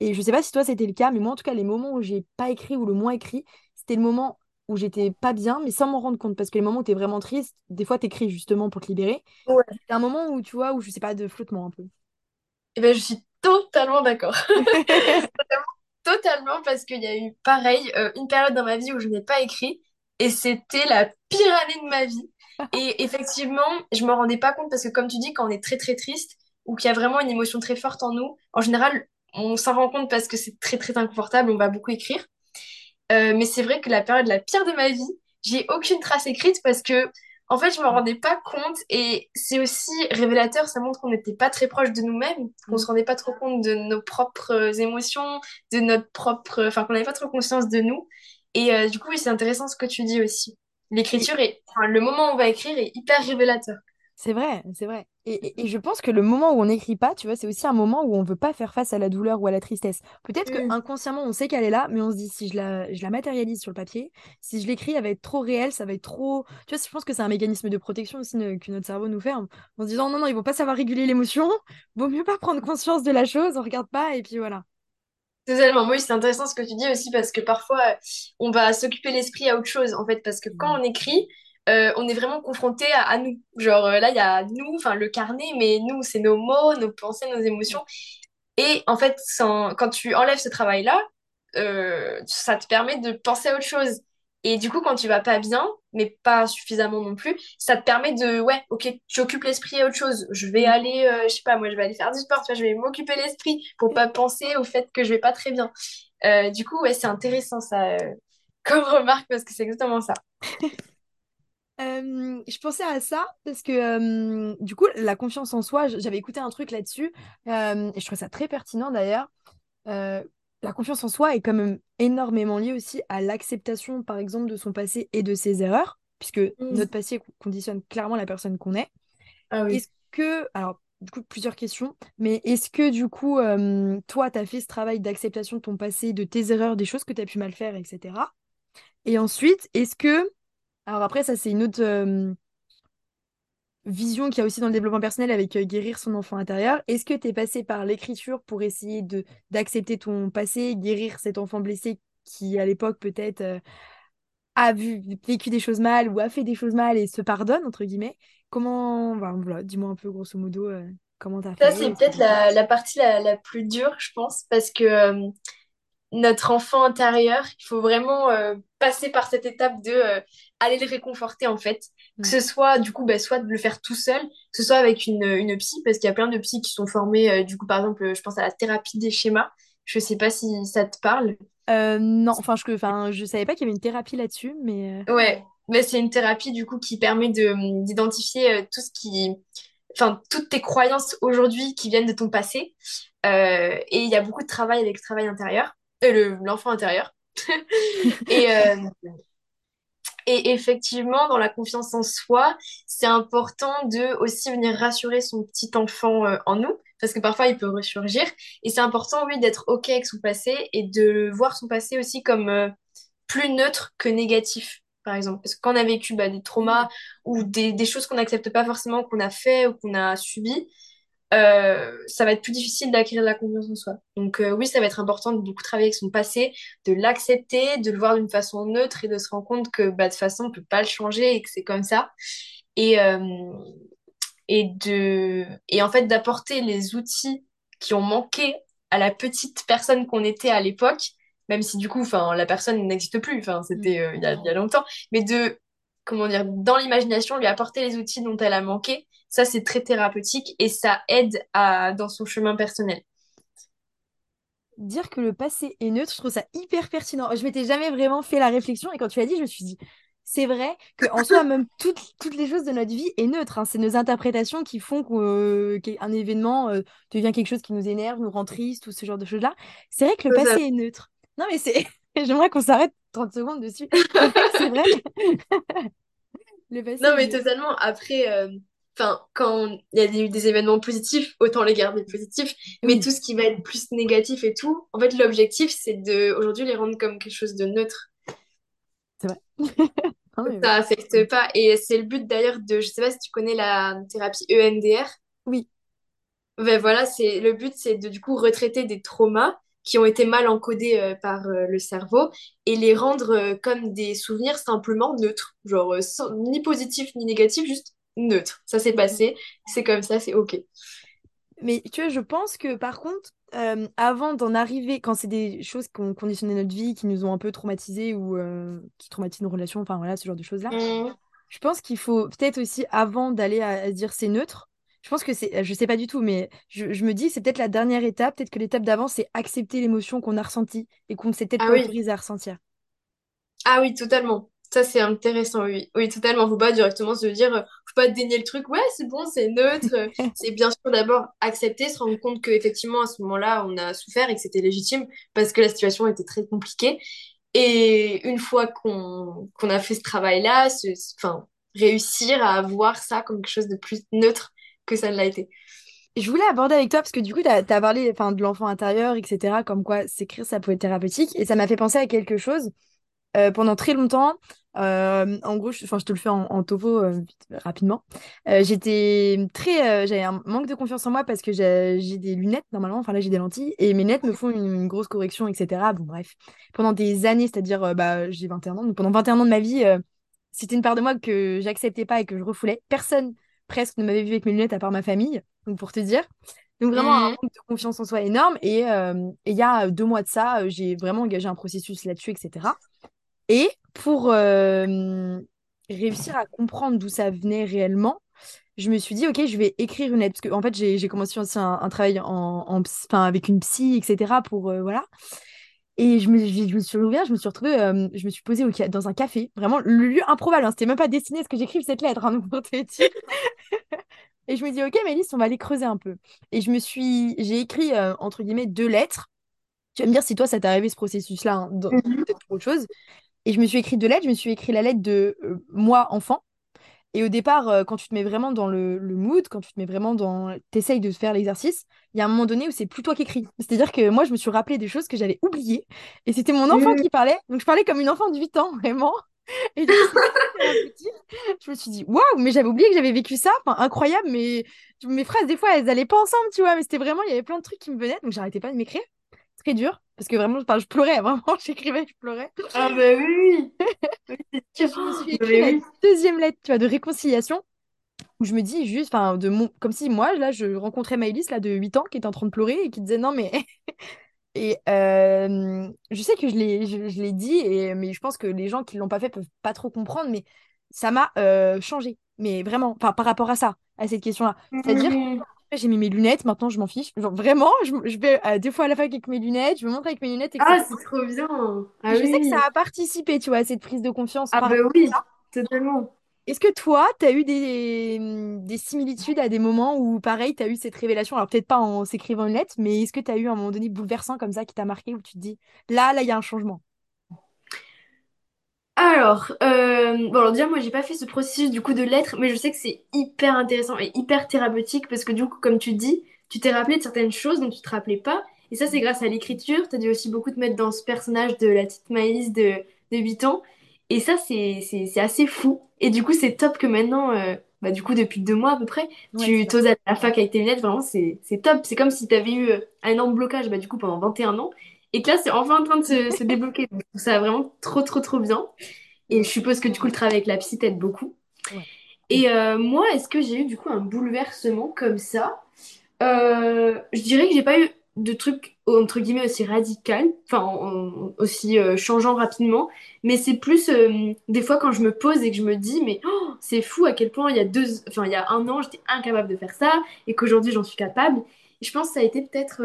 Et je sais pas si toi, c'était le cas, mais moi, en tout cas, les moments où j'ai pas écrit ou le moins écrit, c'était le moment où j'étais pas bien, mais sans m'en rendre compte. Parce que les moments où t'es vraiment triste, des fois, t'écris justement pour te libérer. Ouais. C'est un moment où, tu vois, où je sais pas, de flottement un peu. Et ben, je suis totalement d'accord. Totalement, parce qu'il y a eu, pareil, euh, une période dans ma vie où je n'ai pas écrit, et c'était la pire année de ma vie. Et effectivement, je me rendais pas compte, parce que comme tu dis, quand on est très très triste, ou qu'il y a vraiment une émotion très forte en nous, en général, on s'en rend compte parce que c'est très très inconfortable, on va beaucoup écrire. Euh, mais c'est vrai que la période la pire de ma vie, j'ai aucune trace écrite parce que, en fait, je me rendais pas compte et c'est aussi révélateur, ça montre qu'on n'était pas très proche de nous-mêmes, qu'on se rendait pas trop compte de nos propres émotions, de notre propre, enfin, qu'on n'avait pas trop conscience de nous. Et euh, du coup, oui, c'est intéressant ce que tu dis aussi. L'écriture est, enfin, le moment où on va écrire est hyper révélateur. c'est vrai, c'est vrai. Et, je pense que le moment où on n'écrit pas, tu vois, c'est aussi un moment où on veut pas faire face à la douleur ou à la tristesse. Peut-être que Mm. inconsciemment, on sait qu'elle est là, mais on se dit si je la, je la matérialise sur le papier, si je l'écris, elle va être trop réelle, ça va être trop. Tu vois, je pense que c'est un mécanisme de protection aussi ne- que notre cerveau nous fait en, en se disant non, non, ils vont pas savoir réguler l'émotion, vaut mieux pas prendre conscience de la chose, on regarde pas, et puis voilà. Totalement. Oui, c'est intéressant ce que tu dis aussi parce que parfois, on va s'occuper l'esprit à autre chose, en fait, parce que quand on écrit, euh, on est vraiment confronté à, nous. Genre, euh, là, il y a nous, enfin, le carnet, mais nous, c'est nos mots, nos pensées, nos émotions. Et en fait, quand tu enlèves ce travail-là, euh, ça te permet de penser à autre chose. Et du coup, quand tu vas pas bien, mais pas suffisamment non plus, ça te permet de, ouais, ok, tu occupes l'esprit à autre chose. Je vais aller, euh, je sais pas, moi, je vais aller faire du sport, tu vois, je vais m'occuper l'esprit pour pas penser au fait que je vais pas très bien. Du coup, ouais, c'est intéressant ça, comme remarque, parce que c'est exactement ça. Euh, je pensais à ça parce que euh, du coup, la confiance en soi, j'avais écouté un truc là-dessus euh, et je trouve ça très pertinent d'ailleurs. La confiance en soi est quand même énormément liée aussi à l'acceptation, par exemple, de son passé et de ses erreurs, puisque Mm. notre passé conditionne clairement la personne qu'on est. Ah oui. Est-ce que, alors, du coup, plusieurs questions, mais est-ce que du coup, toi, tu as fait ce travail d'acceptation de ton passé, de tes erreurs, des choses que tu as pu mal faire, etc. Et ensuite, est-ce que, alors après, ça, c'est une autre. euh, vision qu'il y a aussi dans le développement personnel avec euh, guérir son enfant intérieur. Est-ce que tu es passé par l'écriture pour essayer de d'accepter ton passé, guérir cet enfant blessé qui, à l'époque, peut-être euh, a vu, vécu des choses mal ou a fait des choses mal et se pardonne, entre guillemets? Comment, voilà, voilà, dis-moi un peu grosso modo comment tu as Ça, fait. c'est peut-être t'as fait la, la partie la, la plus dure, je pense, parce que notre enfant intérieur, il faut vraiment passer par cette étape de aller le réconforter en fait. Que ce soit du coup, bah, soit de le faire tout seul, que ce soit avec une, une psy, parce qu'il y a plein de psys qui sont formés, euh, du coup par exemple, je pense à la thérapie des schémas. Je sais pas si ça te parle. Euh, non, enfin je, enfin, je savais pas qu'il y avait une thérapie là-dessus, mais euh, Ouais, mais c'est une thérapie du coup qui permet de d'identifier tout ce qui, enfin toutes tes croyances aujourd'hui qui viennent de ton passé. Euh, et il y a beaucoup de travail avec le travail intérieur, euh, le- l'enfant intérieur. Et, euh, et effectivement, dans la confiance en soi, c'est important de aussi venir rassurer son petit enfant euh, en nous, parce que parfois il peut ressurgir. Et c'est important, oui, d'être OK avec son passé et de voir son passé aussi comme euh, plus neutre que négatif, par exemple. Parce que quand on a vécu bah, des traumas ou des, des choses qu'on n'accepte pas forcément, qu'on a fait ou qu'on a subi, euh, ça va être plus difficile d'acquérir de la confiance en soi. Donc euh, oui, ça va être important de beaucoup travailler avec son passé, de l'accepter, de le voir d'une façon neutre et de se rendre compte que bah, de toute façon, on peut pas le changer et que c'est comme ça. Et, euh, et, de... et en fait, d'apporter les outils qui ont manqué à la petite personne qu'on était à l'époque, même si du coup, la personne n'existe plus, c'était il y y a longtemps, mais de, comment dire, dans l'imagination, lui apporter les outils dont elle a manqué, ça, c'est très thérapeutique et ça aide à, dans son chemin personnel. dire que le passé est neutre, je trouve ça hyper pertinent. Je m'étais jamais vraiment fait la réflexion et quand tu l'as dit, je me suis dit, c'est vrai qu'en soi, même toutes, toutes les choses de notre vie est neutre. hein. C'est nos interprétations qui font qu'un événement euh, devient quelque chose qui nous énerve, nous rend triste ou ce genre de choses-là. C'est vrai que le passé est neutre. Non, mais c'est. J'aimerais qu'on s'arrête 30 secondes dessus. C'est vrai. Le passé Non, mais totalement. Après, euh, quand il y a des, des événements positifs, autant les garder positifs. Mais Oui, tout ce qui va être plus négatif et tout, en fait, l'objectif, c'est de aujourd'hui les rendre comme quelque chose de neutre. c'est vrai. Non, mais Ça ouais. affecte pas. Et c'est le but d'ailleurs de, je sais pas si tu connais la thérapie EMDR. Oui. Ben voilà, c'est le but, c'est de du coup retraiter des traumas qui ont été mal encodés euh, par euh, le cerveau et les rendre euh, comme des souvenirs simplement neutres, genre sans- ni positif ni négatif, juste neutre. Ça s'est passé, c'est comme ça, c'est ok. Mais tu vois, je pense que par contre, avant d'en arriver, quand c'est des choses qui ont conditionné notre vie, qui nous ont un peu traumatisés ou qui traumatisent nos relations, enfin voilà, ce genre de choses-là, Mm. je pense qu'il faut peut-être aussi, avant d'aller à, dire c'est neutre, je pense que c'est, je sais pas du tout, mais je, je me dis c'est peut-être la dernière étape, peut-être que l'étape d'avant, c'est accepter l'émotion qu'on a ressentie et qu'on ne s'est peut-être Ah pas oui, autorisé à ressentir. ah oui, totalement. Ça, c'est intéressant, oui. Oui, totalement. Faut pas directement se dire, faut pas dénier le truc. Ouais, c'est bon, c'est neutre. C'est bien sûr d'abord accepter, se rendre compte qu'effectivement, à ce moment-là, on a souffert et que c'était légitime parce que la situation était très compliquée. Et une fois qu'on qu'on a fait ce travail-là, enfin, réussir à voir ça comme quelque chose de plus neutre que ça l'a été. Je voulais aborder avec toi parce que du coup, tu as, parlé enfin, de l'enfant intérieur, etc., comme quoi s'écrire, ça pouvait être thérapeutique. Et ça m'a fait penser à quelque chose. Euh, pendant très longtemps, euh, en gros, je, je te le fais en, en topo euh, rapidement. j'étais très, j'avais un manque de confiance en moi parce que j'ai des lunettes normalement. Enfin là, j'ai des lentilles et mes lunettes me font une, une, grosse correction, etc. Bon bref, pendant des années, c'est-à-dire, bah, j'ai 21 ans, donc pendant 21 ans de ma vie, c'était une part de moi que j'acceptais pas et que je refoulais. Personne presque ne m'avait vu avec mes lunettes à part ma famille, donc pour te dire. Donc vraiment un mhm. manque de confiance en soi énorme. Et il y a deux mois de ça, j'ai vraiment engagé un processus là-dessus, etc. Et pour euh, réussir à comprendre d'où ça venait réellement, je me suis dit, OK, je vais écrire une lettre. Parce qu'en en fait, j'ai commencé aussi un, travail en, avec une psy, etc. pour, euh, voilà. Et je me, je, me suis ouvert, je me suis retrouvée, euh, je me suis posée dans un café, vraiment le lieu improbable. Hein, C'était même pas destiné à ce que j'écrive cette lettre, hein, pour te dire. et je me dis, OK, Mélisse, on va aller creuser un peu. Et je me suis, j'ai écrit, entre guillemets, deux lettres. Tu vas me dire si toi, ça t'est arrivé ce processus-là, hein, mhm. peut-être autre chose. Et je me suis écrit deux lettres. Je me suis écrit la lettre de euh, moi, enfant. Et au départ, euh, quand tu te mets vraiment dans le, mood, quand tu te mets vraiment dans. T'essayes de faire l'exercice, il y a un moment donné où c'est plus toi qui écris. C'est-à-dire que moi, je me suis rappelé des choses que j'avais oubliées. Et c'était mon enfant qui parlait. Donc, je parlais comme une enfant de 8 ans, vraiment. Et du coup, je me suis dit, waouh, mais j'avais oublié que j'avais vécu ça. Enfin, incroyable, mais mes phrases, des fois, elles allaient pas ensemble, tu vois. Mais c'était vraiment, il y avait plein de trucs qui me venaient. Donc, j'arrêtais pas de m'écrire. Très dur. Parce que vraiment, je pleurais, vraiment, j'écrivais, je pleurais. Ah bah oui, Je me suis écrit la deuxième lettre, tu vois, de réconciliation, où je me dis juste, enfin, de mon... comme si moi, là, je rencontrais Maëlys, là, de 8 ans, qui était en train de pleurer et qui disait non, mais... et euh, je sais que je l'ai, je, l'ai dit, et... mais je pense que les gens qui l'ont pas fait peuvent pas trop comprendre, mais ça m'a euh, changé. Mais vraiment, enfin, par rapport à ça, à cette question-là. C'est-à-dire, mmh j'ai mis mes lunettes, maintenant je m'en fiche. Genre vraiment, je, je vais euh, deux fois à la fac avec mes lunettes, je me montre avec mes lunettes. Ah, c'est trop bien. Ah, je sais que ça a participé, tu vois, à cette prise de confiance. Ah, bah oui, totalement. Est-ce que toi, tu as eu des, des, similitudes à des moments où, pareil, tu as eu cette révélation? Alors, peut-être pas en s'écrivant une lettre, mais est-ce que tu as eu un moment donné bouleversant comme ça qui t'a marqué où tu te dis, là, là, il y a un changement? Alors, euh, bon, alors déjà, moi, j'ai pas fait ce processus du coup de lettres, mais je sais que c'est hyper intéressant et hyper thérapeutique parce que du coup, comme tu dis, tu t'es rappelé de certaines choses dont tu te rappelais pas. Et ça, c'est grâce à l'écriture. Tu as dû aussi beaucoup te mettre dans ce personnage de la petite Maïs de, de 8 ans. Et ça, c'est c'est assez fou. Et du coup, c'est top que maintenant, euh, bah, du coup, depuis deux mois à peu près, tu t'oses à la fac avec tes lunettes. Vraiment, c'est c'est top. C'est comme si tu avais eu euh, un énorme blocage bah, du coup, pendant 21 ans. Et que là, c'est enfin en train de se, se débloquer. Donc, ça vraiment trop, trop, trop bien. Et je suppose que du coup, le travail avec la psy t'aide beaucoup. Et euh, moi, est-ce que j'ai eu du coup un bouleversement comme ça? Euh, Je dirais que j'ai pas eu de truc entre guillemets aussi radical, enfin aussi euh, changeant rapidement, mais c'est plus des fois quand je me pose et que je me dis mais oh, c'est fou à quel point il y a deux, enfin il y a un an j'étais incapable de faire ça et qu'aujourd'hui j'en suis capable. Et je pense que ça a été peut-être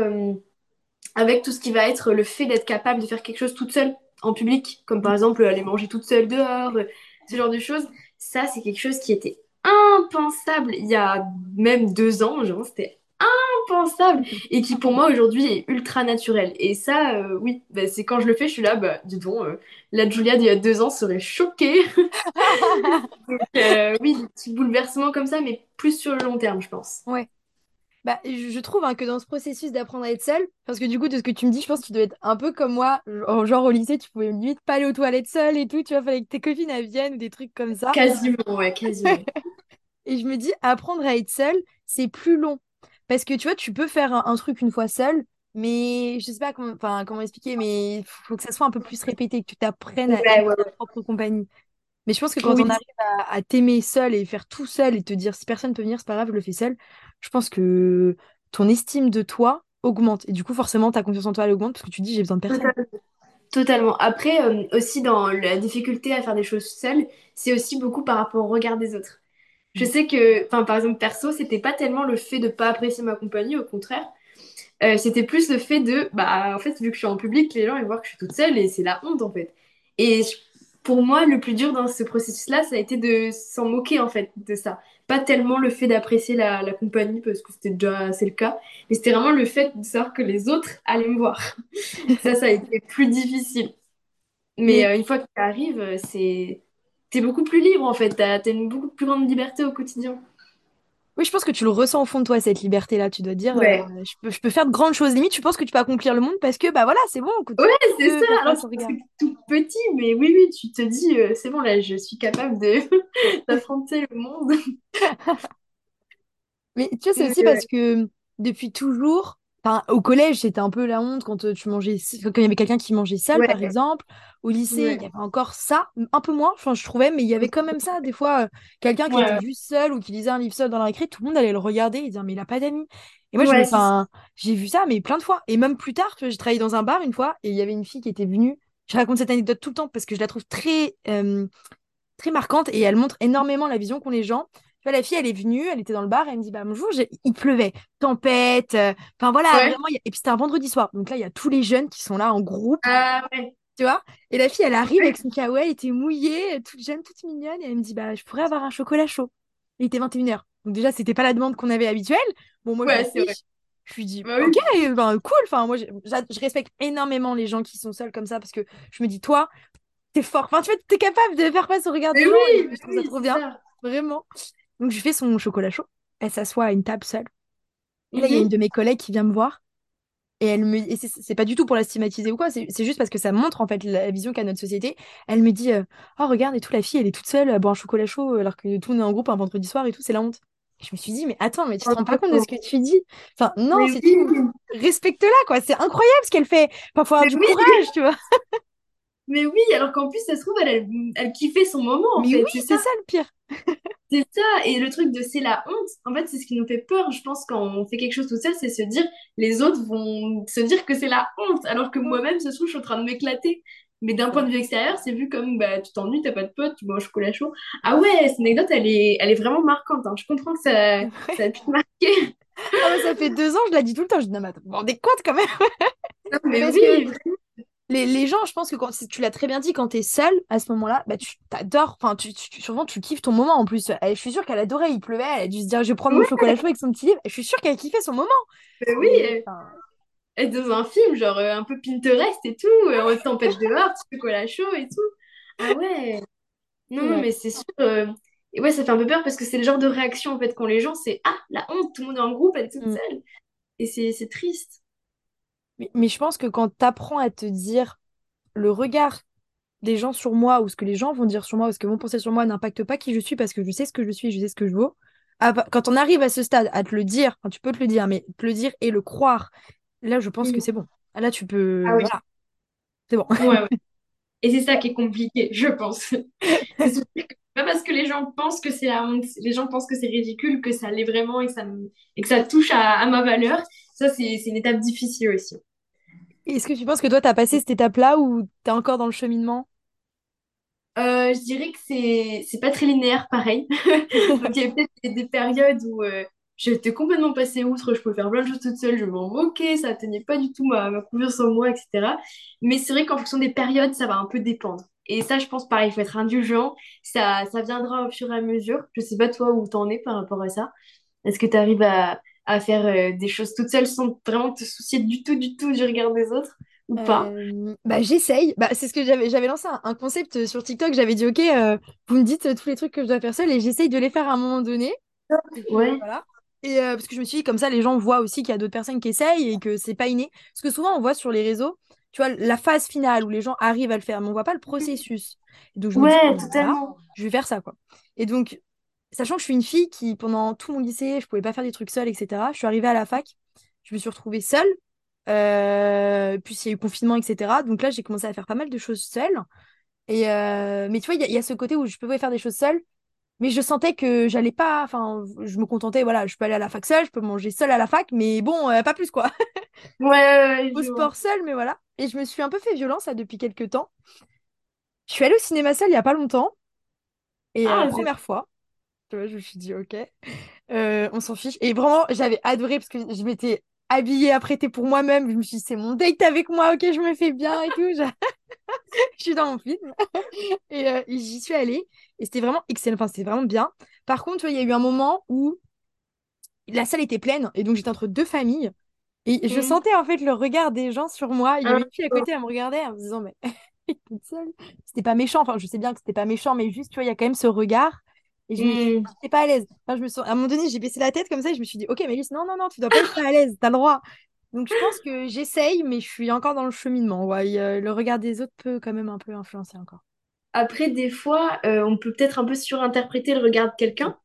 avec tout ce qui va être le fait d'être capable de faire quelque chose toute seule en public, comme par exemple aller manger toute seule dehors, euh, ce genre de choses. Ça, c'est quelque chose qui était impensable il y a même deux ans, genre, c'était impensable et qui pour moi aujourd'hui est ultra naturel. Et ça, euh, oui, bah, c'est quand je le fais, je suis là, bah dis donc, euh, la Julia d'il y a deux ans serait choquée. Donc, oui, des petits bouleversements comme ça, mais plus sur le long terme, je pense. Ouais. Bah, je, trouve hein, que dans ce processus d'apprendre à être seule, parce que du coup, de ce que tu me dis, je pense que tu dois être un peu comme moi. Genre, au lycée, tu pouvais limite pas aller aux toilettes seule et tout, tu vois, fallait que tes copines viennent ou des trucs comme ça. Quasiment, ouais, quasiment. et je me dis, apprendre à être seule, c'est plus long. Parce que tu vois, tu peux faire un, truc une fois seule, mais je sais pas comment, comment expliquer, mais il faut que ça soit un peu plus répété, que tu t'apprennes à être ta propre compagnie. Mais je pense que quand on arrive à, t'aimer seul et faire tout seul et te dire si personne peut venir, c'est pas grave, je le fais seul, je pense que ton estime de toi augmente. Et du coup, forcément, ta confiance en toi, elle augmente parce que tu dis j'ai besoin de personne. Totalement. Après, euh, aussi dans la difficulté à faire des choses seul, c'est aussi beaucoup par rapport au regard des autres. Je mm. sais que, par exemple, perso, c'était pas tellement le fait de pas apprécier ma compagnie, au contraire. Euh, c'était plus le fait de, bah, en fait, vu que je suis en public, les gens ils voient que je suis toute seule et c'est la honte, en fait. Et pour moi, le plus dur dans ce processus-là, ça a été de s'en moquer en fait de ça. Pas tellement le fait d'apprécier la, compagnie, parce que c'était déjà assez le cas, mais c'était vraiment le fait de savoir que les autres allaient me voir. ça, ça a été plus difficile. Mais euh, une fois que tu arrives, c'est... T'es beaucoup plus libre en fait, t'as as une beaucoup plus grande liberté au quotidien. Oui, je pense que tu le ressens au fond de toi, cette liberté-là. Tu dois dire, euh, je peux, je peux faire de grandes choses. Limite, tu penses que tu peux accomplir le monde parce que, bah voilà, c'est bon, écoute, Ouais, c'est ça. Alors, tout petit, mais oui, oui, tu te dis, euh, c'est bon, là, je suis capable de d'affronter le monde. Mais tu vois, c'est aussi ouais. parce que depuis toujours, enfin, au collège, c'était un peu la honte quand euh, tu mangeais, quand il y avait quelqu'un qui mangeait seul, par exemple. Au lycée, il ouais, y avait encore ça, un peu moins, enfin, je trouvais, mais il y avait quand même ça. Des fois, euh, quelqu'un qui était ouais, juste seul ou qui lisait un livre seul dans la récré, tout le monde allait le regarder et dire, mais il a pas d'amis. Et moi, j'ai vu ça, mais plein de fois. Et même plus tard, j'ai travaillé dans un bar une fois et il y avait une fille qui était venue. Je raconte cette anecdote tout le temps parce que je la trouve très, euh, très marquante et elle montre énormément la vision qu'ont les gens. Vois, la fille, elle est venue, elle était dans le bar, elle me dit, bah bonjour, il pleuvait, tempête, euh, enfin voilà, Ouais. vraiment, il y a- et puis c'était un vendredi soir. Donc là, il y a tous les jeunes qui sont là en groupe, Ah ouais. tu vois? Et la fille, elle arrive avec son kawaii, elle était mouillée, toute jeune, toute mignonne, et elle me dit, bah je pourrais avoir un chocolat chaud. Il était 21h. Donc déjà, c'était pas la demande qu'on avait habituelle. Bon, moi, ouais, c'est. Je lui dis, Bah ok, oui. euh, ben, cool. Enfin, moi, je respecte énormément les gens qui sont seuls comme ça parce que je me dis, toi, t'es fort. Enfin, tu vois, t'es capable de faire face au regard des gens oui, je trouve ça trop bien. ça. Vraiment. Donc, je lui fais son chocolat chaud. Elle s'assoit à une table seule. Et là, il y a une Mhm. de mes collègues qui vient me voir. Et elle me et c'est pas du tout pour la stigmatiser ou quoi, c'est juste parce que ça montre en fait la vision qu'a notre société. Elle me dit euh, Oh, regarde, et tout, la fille, elle est toute seule à boire un chocolat chaud alors que tout est en groupe un vendredi soir et tout, c'est la honte. Et je me suis dit Mais attends, mais tu te rends pas compte de ce que tu dis? Enfin, non, oui. Respecte-la, quoi. C'est incroyable ce qu'elle fait. Faut avoir du oui, courage, tu vois. mais oui, alors qu'en plus, ça se trouve, elle, elle, elle kiffait son moment, en Mais oui, fait, c'est c'est ça. ça le pire. C'est ça, et le truc de c'est la honte, en fait, c'est ce qui nous fait peur, je pense, quand on fait quelque chose tout seul, c'est se dire, les autres vont se dire que c'est la honte, alors que moi-même, ce trouve, je suis en train de m'éclater. Mais d'un point de vue extérieur, c'est vu comme, bah, tu t'ennuies, t'as pas de potes, tu bois un chocolat chaud. Ah ouais, cette anecdote, elle est, elle est vraiment marquante, hein. Je comprends que ça, ça a pu te marquer. Ah, ça fait deux ans, je la dis tout le temps. Je dis Non, mais attends, vous vous rendez compte quand même? Non, Mais que oui, Les, les gens, je pense que quand tu l'as très bien dit, quand t'es seule à ce moment-là, bah tu t'adores, enfin tu, tu, tu- souvent tu kiffes ton moment en plus. Elle- je suis sûre qu'elle adorait, il pleuvait, elle a dû se dire je vais prendre mon ouais, chocolat chaud avec son petit livre. Et je suis sûre qu'elle kiffait son moment. bah oui, euh, enfin, dans un film, genre euh, un peu Pinterest et tout, euh, tempête dehors, petit chocolat chaud et tout. Ah ouais. Non, mais c'est sûr. euh, Et ouais, ça fait un peu peur parce que c'est le genre de réaction en fait qu'ont les gens, c'est Ah, la honte, tout le monde est en groupe, elle est toute Mm. seule. Et c'est triste. Mais, mais je pense que quand t'apprends à te dire le regard des gens sur moi ou ce que les gens vont dire sur moi ou ce que vont penser sur moi n'impacte pas qui je suis parce que je sais ce que je suis, je sais ce que je vaux. Ah, bah, quand on arrive à ce stade, à te le dire, tu peux te le dire, mais te le dire et le croire, là je pense que Mm. c'est bon. Là tu peux, Ah oui. voilà, c'est bon. Ouais, ouais. Et c'est ça qui est compliqué, je pense. Pas parce que les gens pensent que c'est la honte, les gens pensent que c'est ridicule, que ça l'est vraiment et que ça, me- et que ça touche à, à ma valeur. Ça, c'est une étape difficile aussi. Est-ce que tu penses que toi, tu as passé cette étape-là ou tu es encore dans le cheminement? Euh, je dirais que c'est pas très linéaire, pareil. Donc, il y a peut-être des, des périodes où euh, j'étais complètement passée outre, je pouvais faire plein de choses toute seule, je m'en moquais, ça tenait pas du tout ma, ma confiance en moi, etc. Mais c'est vrai qu'en fonction des périodes, ça va un peu dépendre. Et ça, je pense, pareil, il faut être indulgent. Ça, ça viendra au fur et à mesure. Je sais pas toi où t'en es par rapport à ça. Est-ce que tu arrives à, à faire euh, des choses toute seule sans vraiment te soucier du tout, du tout du regard des autres ou pas? Euh, bah, j'essaye. Bah, c'est ce que j'avais j'avais lancé un, un concept sur TikTok. J'avais dit, OK, euh, vous me dites tous les trucs que je dois faire seule et j'essaye de les faire à un moment donné. Ouais. voilà. Et euh, parce que je me suis dit, comme ça, les gens voient aussi qu'il y a d'autres personnes qui essayent et que c'est pas inné. Parce que souvent, on voit sur les réseaux, tu vois, la phase finale où les gens arrivent à le faire, mais on voit pas le processus. Et donc, je me dis, Ouais, bon, bah, voilà, totalement. je vais faire ça, quoi. Et donc, sachant que je suis une fille qui, pendant tout mon lycée, je pouvais pas faire des trucs seule, etc., je suis arrivée à la fac, je me suis retrouvée seule. Euh, puis il y a eu confinement, etc. Donc là, j'ai commencé à faire pas mal de choses seule. Et euh, Mais tu vois, il y, a il y a ce côté où je pouvais faire des choses seule, mais je sentais que j'allais pas. Enfin, je me contentais, voilà, je peux aller à la fac seule, je peux manger seule à la fac, mais bon, euh, pas plus quoi. Ouais, ouais, ouais, Au sport seule, mais voilà. Et je me suis un peu fait violence là depuis quelques temps. Je suis allée au cinéma seule il y a pas longtemps, et Ah, c'est première fois, tu vois, je me suis dit, ok, euh, on s'en fiche. Et vraiment, j'avais adoré parce que je m'étais habillée, apprêtée pour moi-même. Je me suis dit, c'est mon date avec moi, ok, je me fais bien et tout. Je suis dans mon film. Et euh, j'y suis allée. Et c'était vraiment excellent. Enfin, c'était vraiment bien. Par contre, il y a eu un moment où la salle était pleine. Et donc, j'étais entre deux familles. Et je Mm. sentais en fait le regard des gens sur moi. Il y avait Ah, une fille à côté, elle me regardait en me disant, mais toute seule. C'était pas méchant. Enfin, je sais bien que c'était pas méchant, mais juste, tu vois, il y a quand même ce regard. Et je me suis Mm. pas à l'aise. Enfin, je me sens... À un moment donné, j'ai baissé la tête comme ça et je me suis dit, ok, Mélisse, non, non, non, tu dois pas être pas à l'aise, t'as le droit. Donc, je pense que j'essaye, mais je suis encore dans le cheminement. Ouais, euh, le regard des autres peut quand même un peu influencer encore. Après, des fois, euh, on peut peut-être un peu surinterpréter le regard de quelqu'un.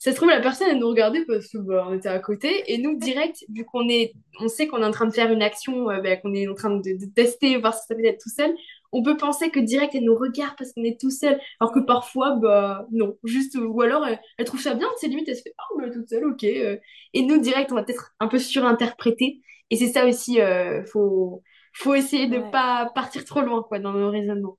Ça se trouve, la personne, elle nous regardait parce que bah, on était à côté. Et nous, direct, vu qu'on est, on sait qu'on est en train de faire une action, euh, bah, qu'on est en train de, de tester, voir si ça peut être tout seul, on peut penser que direct, elle nous regarde parce qu'on est tout seul. Alors que parfois, bah non. Juste, ou alors, elle, elle trouve ça bien, c'est limite, elle se fait, oh, bah, toute seule, ok. euh. Et nous, direct, on va peut-être un peu surinterpréter. Et c'est ça aussi, euh, faut, faut essayer de Ouais. pas partir trop loin, quoi, dans nos raisonnements.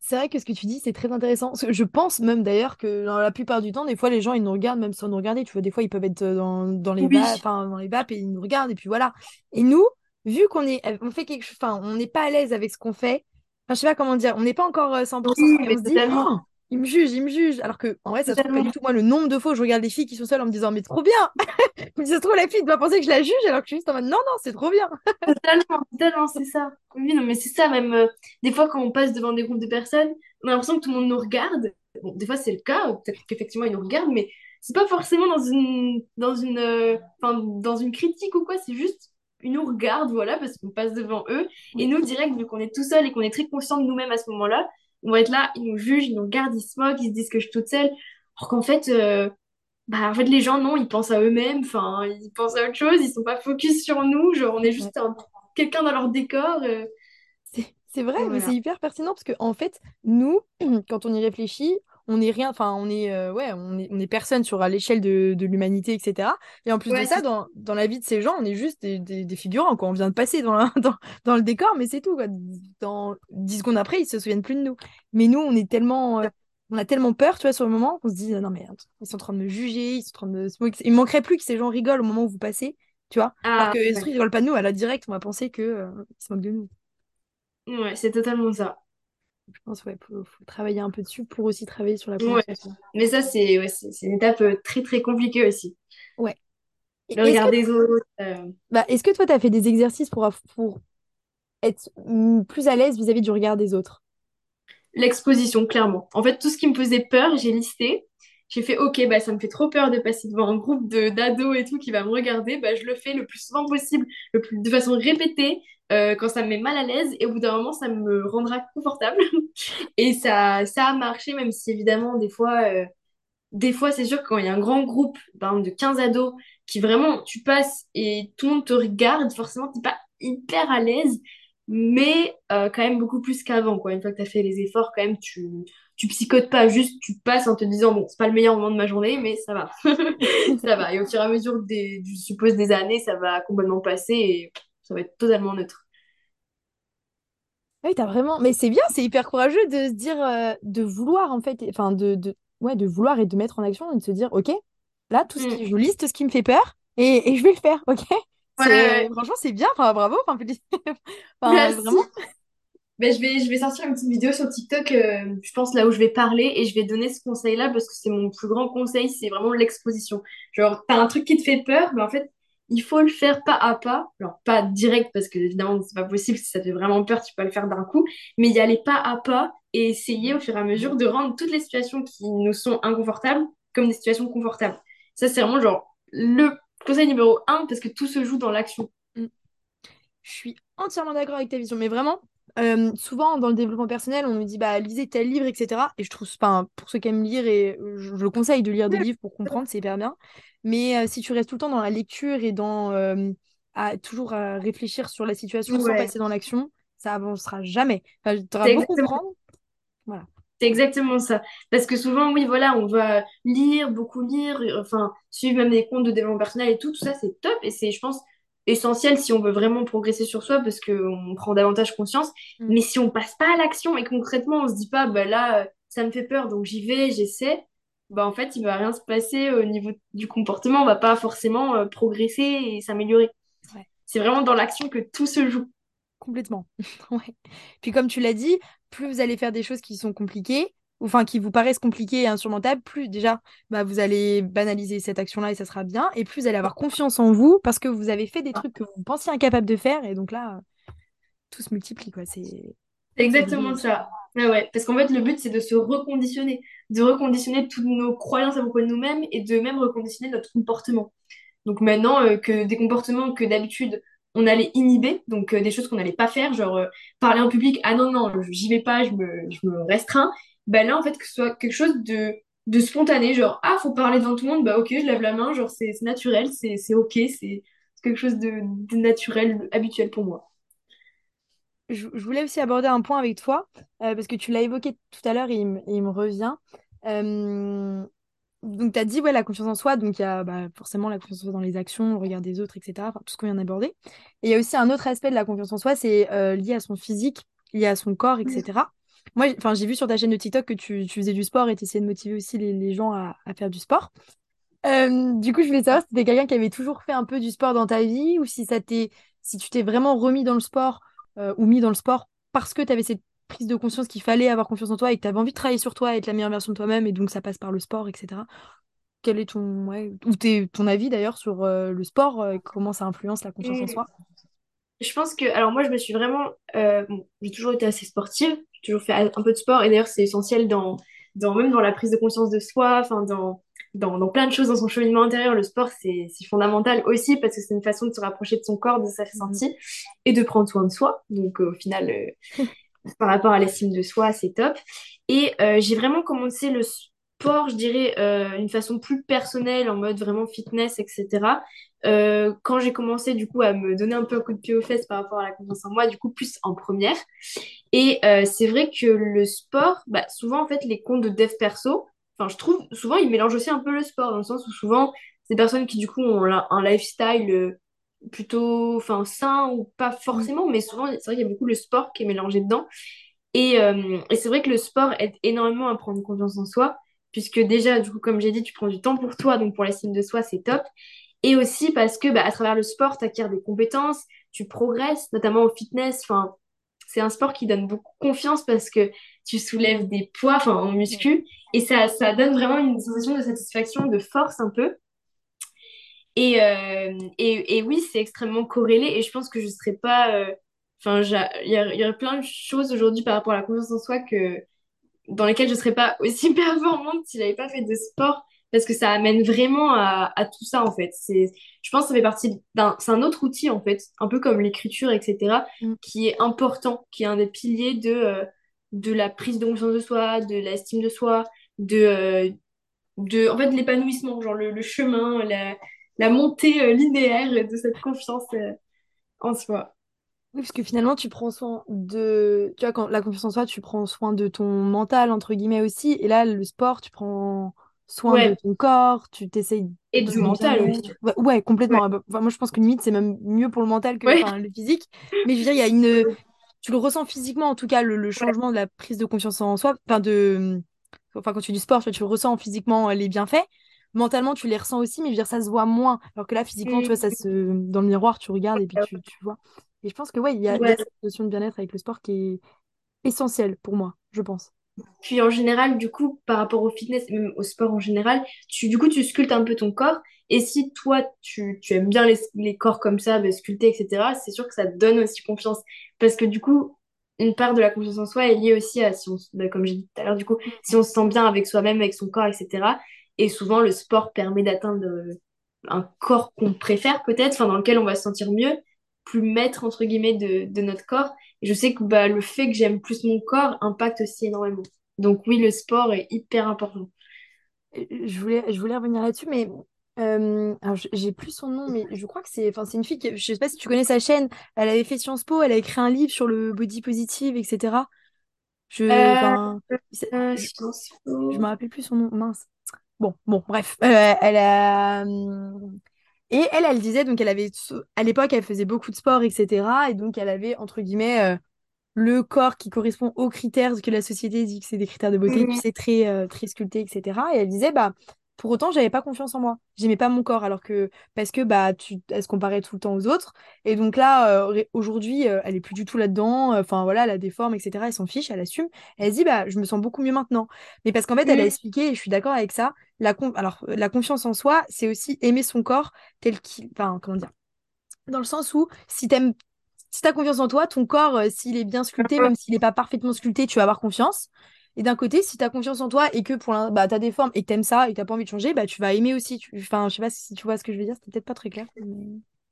C'est vrai que ce que tu dis, c'est très intéressant. Je pense même d'ailleurs que dans la plupart du temps, des fois, les gens, ils nous regardent même sans nous regarder. Tu vois, des fois, ils peuvent être euh, dans, dans les Oui. dans les vapes et ils nous regardent. Et puis voilà. Et nous, vu qu'on est, on fait quelque chose, enfin, on n'est pas à l'aise avec ce qu'on fait. Enfin, je sais pas comment dire. On n'est pas encore euh, 100%. Oui, Et mais on se dit, totalement. oh, ils me jugent, ils me jugent. Alors que, en vrai, ça se trouve pas du tout. Moi, le nombre de fois où je regarde des filles qui sont seules en me disant, mais trop bien. Mais ça se trouve, la fille doit penser que je la juge alors que je suis juste en mode, non, non, c'est trop bien. Totalement, totalement, c'est ça. Oui, non, mais c'est ça, même euh, des fois quand on passe devant des groupes de personnes, on a l'impression que tout le monde nous regarde. Bon, des fois c'est le cas, peut-être qu'effectivement ils nous regardent, mais c'est pas forcément dans une, dans une, euh, dans une critique ou quoi, c'est juste ils nous regardent, voilà, parce qu'on passe devant eux. Et nous, direct, vu qu'on est tout seul et qu'on est très conscient de nous-mêmes à ce moment-là, on va être là, ils nous jugent, ils nous regardent, ils se moquent, ils se disent que je suis toute seule. Alors qu'en fait, euh, bah, en fait, les gens, non, ils pensent à eux-mêmes, enfin, ils pensent à autre chose, ils sont pas focus sur nous, genre, on est juste un- quelqu'un dans leur décor. euh, C'est vrai, mais c'est hyper pertinent parce que en fait, nous, quand on y réfléchit, on est rien, enfin, on est, euh, ouais, on est, on est personne sur à l'échelle de, de l'humanité, etc. Et en plus de ça, dans, dans la vie de ces gens, on est juste des, des, des figurants, quoi. On vient de passer dans, la- dans, dans le décor, mais c'est tout, quoi. Dans 10 secondes après, ils se souviennent plus de nous. Mais nous, on est tellement, euh, on a tellement peur, tu vois, sur le moment, qu'on se dit, non, mais ils sont en train de me juger, ils sont en train de se moquer. Il manquerait plus que ces gens rigolent au moment où vous passez, tu vois. Alors Ah, que ouais. ils rigolent pas de nous, à la direct, on va penser que, euh, se moquent de nous. Ouais, c'est totalement ça. Je pense ouais, faut, faut travailler un peu dessus pour aussi travailler sur la Ouais. en soi. Mais ça, c'est ouais, une étape euh, très, très compliquée aussi. Ouais. Le regard des autres. euh, bah, est-ce que toi, tu as fait des exercices pour, pour être plus à l'aise vis-à-vis du regard des autres? L'exposition, clairement. En fait, tout ce qui me faisait peur, j'ai listé. J'ai fait, ok, bah, ça me fait trop peur de passer devant un groupe de d'ados et tout qui va me regarder. Bah, je le fais le plus souvent possible, de façon répétée, euh, quand ça me met mal à l'aise. Et au bout d'un moment, ça me rendra confortable. Et ça, ça a marché, même si évidemment, des fois, euh, des fois, c'est sûr quand il y a un grand groupe, par exemple, de 15 ados, qui vraiment, tu passes et tout le monde te regarde, forcément, t'es pas hyper à l'aise, mais euh, quand même beaucoup plus qu'avant, quoi. Une fois que tu as fait les efforts, quand même, tu, tu psychotes pas, juste tu passes en te disant, bon, c'est pas le meilleur moment de ma journée, mais ça va. Ça va. Et au fur et à mesure des, je suppose, des années, ça va complètement passer et ça va être totalement neutre. Oui, t'as vraiment. Mais c'est bien, c'est hyper courageux de se dire, euh, de vouloir en fait, enfin de, de, ouais, de vouloir et de mettre en action et de se dire, ok, là, tout ce Mm. qui, je liste ce qui me fait peur et, et je vais le faire, ok? Ouais, C'est, ouais. franchement, c'est bien, enfin, bravo, enfin, enfin, vraiment. Ben, je vais, je vais sortir une petite vidéo sur TikTok, euh, je pense là où je vais parler et je vais donner ce conseil-là parce que c'est mon plus grand conseil, c'est vraiment l'exposition. Genre, t'as un truc qui te fait peur, mais en fait, il faut le faire pas à pas. Alors, pas direct parce que évidemment, c'est pas possible, si ça te fait vraiment peur, tu peux pas le faire d'un coup, mais y aller pas à pas et essayer au fur et à mesure de rendre toutes les situations qui nous sont inconfortables comme des situations confortables. Ça, c'est vraiment genre le conseil numéro un parce que tout se joue dans l'action. Mm. Je suis entièrement d'accord avec ta vision, mais vraiment, euh, souvent dans le développement personnel, on nous dit bah lisez tel livre, etc. Et je trouve, enfin, pour ceux qui aiment lire, et je, je le conseille de lire des livres pour comprendre, c'est hyper bien. Mais euh, si tu restes tout le temps dans la lecture et dans euh, à toujours à réfléchir sur la situation sans Ouais, passer dans l'action, ça avancera jamais. Enfin, tu auras c'est beau exactement comprendre, voilà. C'est exactement ça. Parce que souvent, oui, voilà, on va lire, beaucoup lire, enfin, suivre même des comptes de développement personnel et tout, tout ça, c'est top. Et c'est, je pense, essentiel si on veut vraiment progresser sur soi parce qu'on prend davantage conscience. Mm. Mais si on passe pas à l'action et concrètement, on se dit pas, bah là, euh, ça me fait peur, donc j'y vais, j'essaie, bah en fait, il va rien se passer au niveau du comportement. On va pas forcément euh, progresser et s'améliorer. Ouais. C'est vraiment dans l'action que tout se joue. Complètement. Ouais. Puis comme tu l'as dit, plus vous allez faire des choses qui sont compliquées, enfin qui vous paraissent compliquées et insurmontables, plus déjà bah, vous allez banaliser cette action-là et ça sera bien, et plus vous allez avoir confiance en vous parce que vous avez fait des trucs que vous pensiez incapables de faire, et donc là, tout se multiplie, quoi. C'est exactement ça. Ouais. Parce qu'en fait, le but, c'est de se reconditionner, de reconditionner toutes nos croyances à propos de nous-mêmes et de même reconditionner notre comportement. Donc maintenant, euh, que des comportements que d'habitude, on allait inhiber, donc euh, des choses qu'on n'allait pas faire, genre euh, parler en public, ah non, non, j'y vais pas, je me, je me restreins, ben là, en fait, que ce soit quelque chose de, de spontané, genre, ah, faut parler devant tout le monde, bah ok, je lève la main, genre, c'est naturel, c'est ok, c'est quelque chose de, de naturel, habituel pour moi. Je, je voulais aussi aborder un point avec toi, euh, parce que tu l'as évoqué tout à l'heure et il, il me revient. Euh, donc, tu as dit, ouais, la confiance en soi, donc il y a bah, forcément la confiance en soi dans les actions, le regard des autres, etc., enfin, tout ce qu'on vient d'aborder. Et il y a aussi un autre aspect de la confiance en soi, c'est euh, lié à son physique, lié à son corps, etc. Moi, enfin, j'ai vu sur ta chaîne de TikTok que tu, tu faisais du sport et tu essayais de motiver aussi les, les gens à, à faire du sport. Euh, du coup, je voulais savoir si t'étais quelqu'un qui avait toujours fait un peu du sport dans ta vie ou si ça si tu t'es vraiment remis dans le sport euh, ou mis dans le sport parce que tu avais cette prise de conscience qu'il fallait avoir confiance en toi et que tu avais envie de travailler sur toi et être la meilleure version de toi-même et donc ça passe par le sport, etc. Quel est ton, ouais, ou t'es- ton avis d'ailleurs sur euh, le sport, comment ça influence la confiance en Et soi? je pense que, alors moi, je me suis vraiment, bon, j'ai toujours été assez sportive, toujours fait un peu de sport, et d'ailleurs, c'est essentiel dans, dans, même dans la prise de conscience de soi, enfin, dans, dans, dans plein de choses dans son cheminement intérieur, le sport, c'est, fondamental aussi parce que c'est une façon de se rapprocher de son corps, de ses Mhm. ressentis, et de prendre soin de soi. Donc, euh, au final, euh, par rapport à l'estime de soi, c'est top. Et euh, j'ai vraiment commencé le sport, je dirais, euh, d'une façon plus personnelle, en mode vraiment fitness, etc. Euh, quand j'ai commencé du coup à me donner un peu un coup de pied aux fesses par rapport à la confiance en moi, du coup plus en première. Et euh, c'est vrai que le sport, bah, souvent en fait les comptes de dev perso, enfin je trouve souvent ils mélangent aussi un peu le sport dans le sens où souvent c'est des personnes qui du coup ont un lifestyle euh, plutôt enfin sain ou pas Mhm. forcément, mais souvent c'est vrai qu'il y a beaucoup le sport qui est mélangé dedans. Et, euh, et c'est vrai que le sport aide énormément à prendre confiance en soi, puisque déjà, du coup, comme j'ai dit, tu prends du temps pour toi, donc pour l'estime de soi, c'est top. Et aussi parce que bah, à travers le sport, tu acquiers des compétences, tu progresses, notamment au fitness. Enfin, c'est un sport qui donne beaucoup confiance parce que tu soulèves des poids, enfin, en muscu, et ça, ça donne vraiment une sensation de satisfaction, de force un peu. Et, euh, et, et oui, c'est extrêmement corrélé, et je pense que je serais pas... euh, Enfin, j'a- il y, aurait plein de choses aujourd'hui par rapport à la confiance en soi que dans lesquelles je serais pas aussi performante si j'avais pas fait de sport parce que ça amène vraiment à, à tout ça en fait. C'est, je pense que ça fait partie d'un, c'est un autre outil en fait, un peu comme l'écriture, etc., Mhm. qui est important, qui est un des piliers de, euh, de la prise de conscience de soi, de l'estime de soi, de, euh, de en fait, de l'épanouissement, genre le, le chemin, la, la montée euh, linéaire de cette confiance en soi. Oui, parce que finalement, tu prends soin de... Tu vois, quand la confiance en soi, tu prends soin de ton mental, entre guillemets, aussi. Et là, le sport, tu prends soin de ton corps, tu t'essayes et du mental aussi. Ouais, complètement. Enfin, moi, je pense que limite, c'est même mieux pour le mental que enfin, le physique. Mais je veux dire, il y a une... Tu le ressens physiquement, en tout cas, le, changement de la prise de confiance en soi. Enfin, de... Enfin, quand tu fais du sport, tu, le ressens physiquement, euh, les bienfaits. Mentalement, tu les ressens aussi, mais je veux dire, ça se voit moins. Alors que là, physiquement, tu vois, ça Mm. se... Dans le miroir, tu regardes et puis tu, tu vois. Et je pense que ouais, il y a, cette notion de bien-être avec le sport qui est essentielle pour moi, je pense. Puis en général, du coup, par rapport au fitness et même au sport en général, tu, du coup, tu sculptes un peu ton corps. Et si toi, tu, tu aimes bien les, les corps comme ça, bah, sculptés, etc., c'est sûr que ça te donne aussi confiance. Parce que du coup, une part de la confiance en soi est liée aussi à, si on, bah, comme j'ai dit tout à l'heure, du coup, si on se sent bien avec soi-même, avec son corps, etc. Et souvent, le sport permet d'atteindre euh, un corps qu'on préfère peut-être, enfin, dans lequel on va se sentir mieux, plus maître, entre guillemets, de, de notre corps. Et je sais que bah, le fait que j'aime plus mon corps impacte aussi énormément. Donc oui, le sport est hyper important. Euh, Je voulais, je voulais revenir là-dessus, mais euh, alors, j'ai plus son nom, mais je crois que c'est enfin, c'est une fille, qui, je sais pas si tu connais sa chaîne, elle avait fait Sciences Po, elle a écrit un livre sur le body positive, etc. Je, Euh, euh, je, je me rappelle plus son nom, mince. Bon, bon, bref, Euh, elle a, hum, et elle, elle disait, donc elle avait, à l'époque, elle faisait beaucoup de sport, etc. Et donc, elle avait, entre guillemets, euh, le corps qui correspond aux critères que la société dit que c'est des critères de beauté, Mhm. sais, très, euh, très sculptés, etc. Et elle disait, bah, pour autant, j'avais pas confiance en moi. J'aimais pas mon corps, alors que, parce que, bah, tu, elle se comparait tout le temps aux autres. Et donc là, euh, aujourd'hui, elle est plus du tout là-dedans. Enfin, voilà, elle a des formes, etc. Elle s'en fiche, elle assume. Elle se dit, bah, je me sens beaucoup mieux maintenant. Mais parce qu'en fait, elle a Mhm. expliqué, et je suis d'accord avec ça, la, alors, euh, la confiance en soi, c'est aussi aimer son corps tel qu'il, enfin, comment dire, dans le sens où si t'aimes si tu as confiance en toi, ton corps, euh, s'il est bien sculpté, même s'il n'est pas parfaitement sculpté, tu vas avoir confiance. Et d'un côté, si tu as confiance en toi et que pour bah, tu as des formes et que tu aimes ça et que tu pas envie de changer, bah, tu vas aimer aussi. Enfin, je sais pas si tu vois ce que je veux dire, c'était peut-être pas très clair.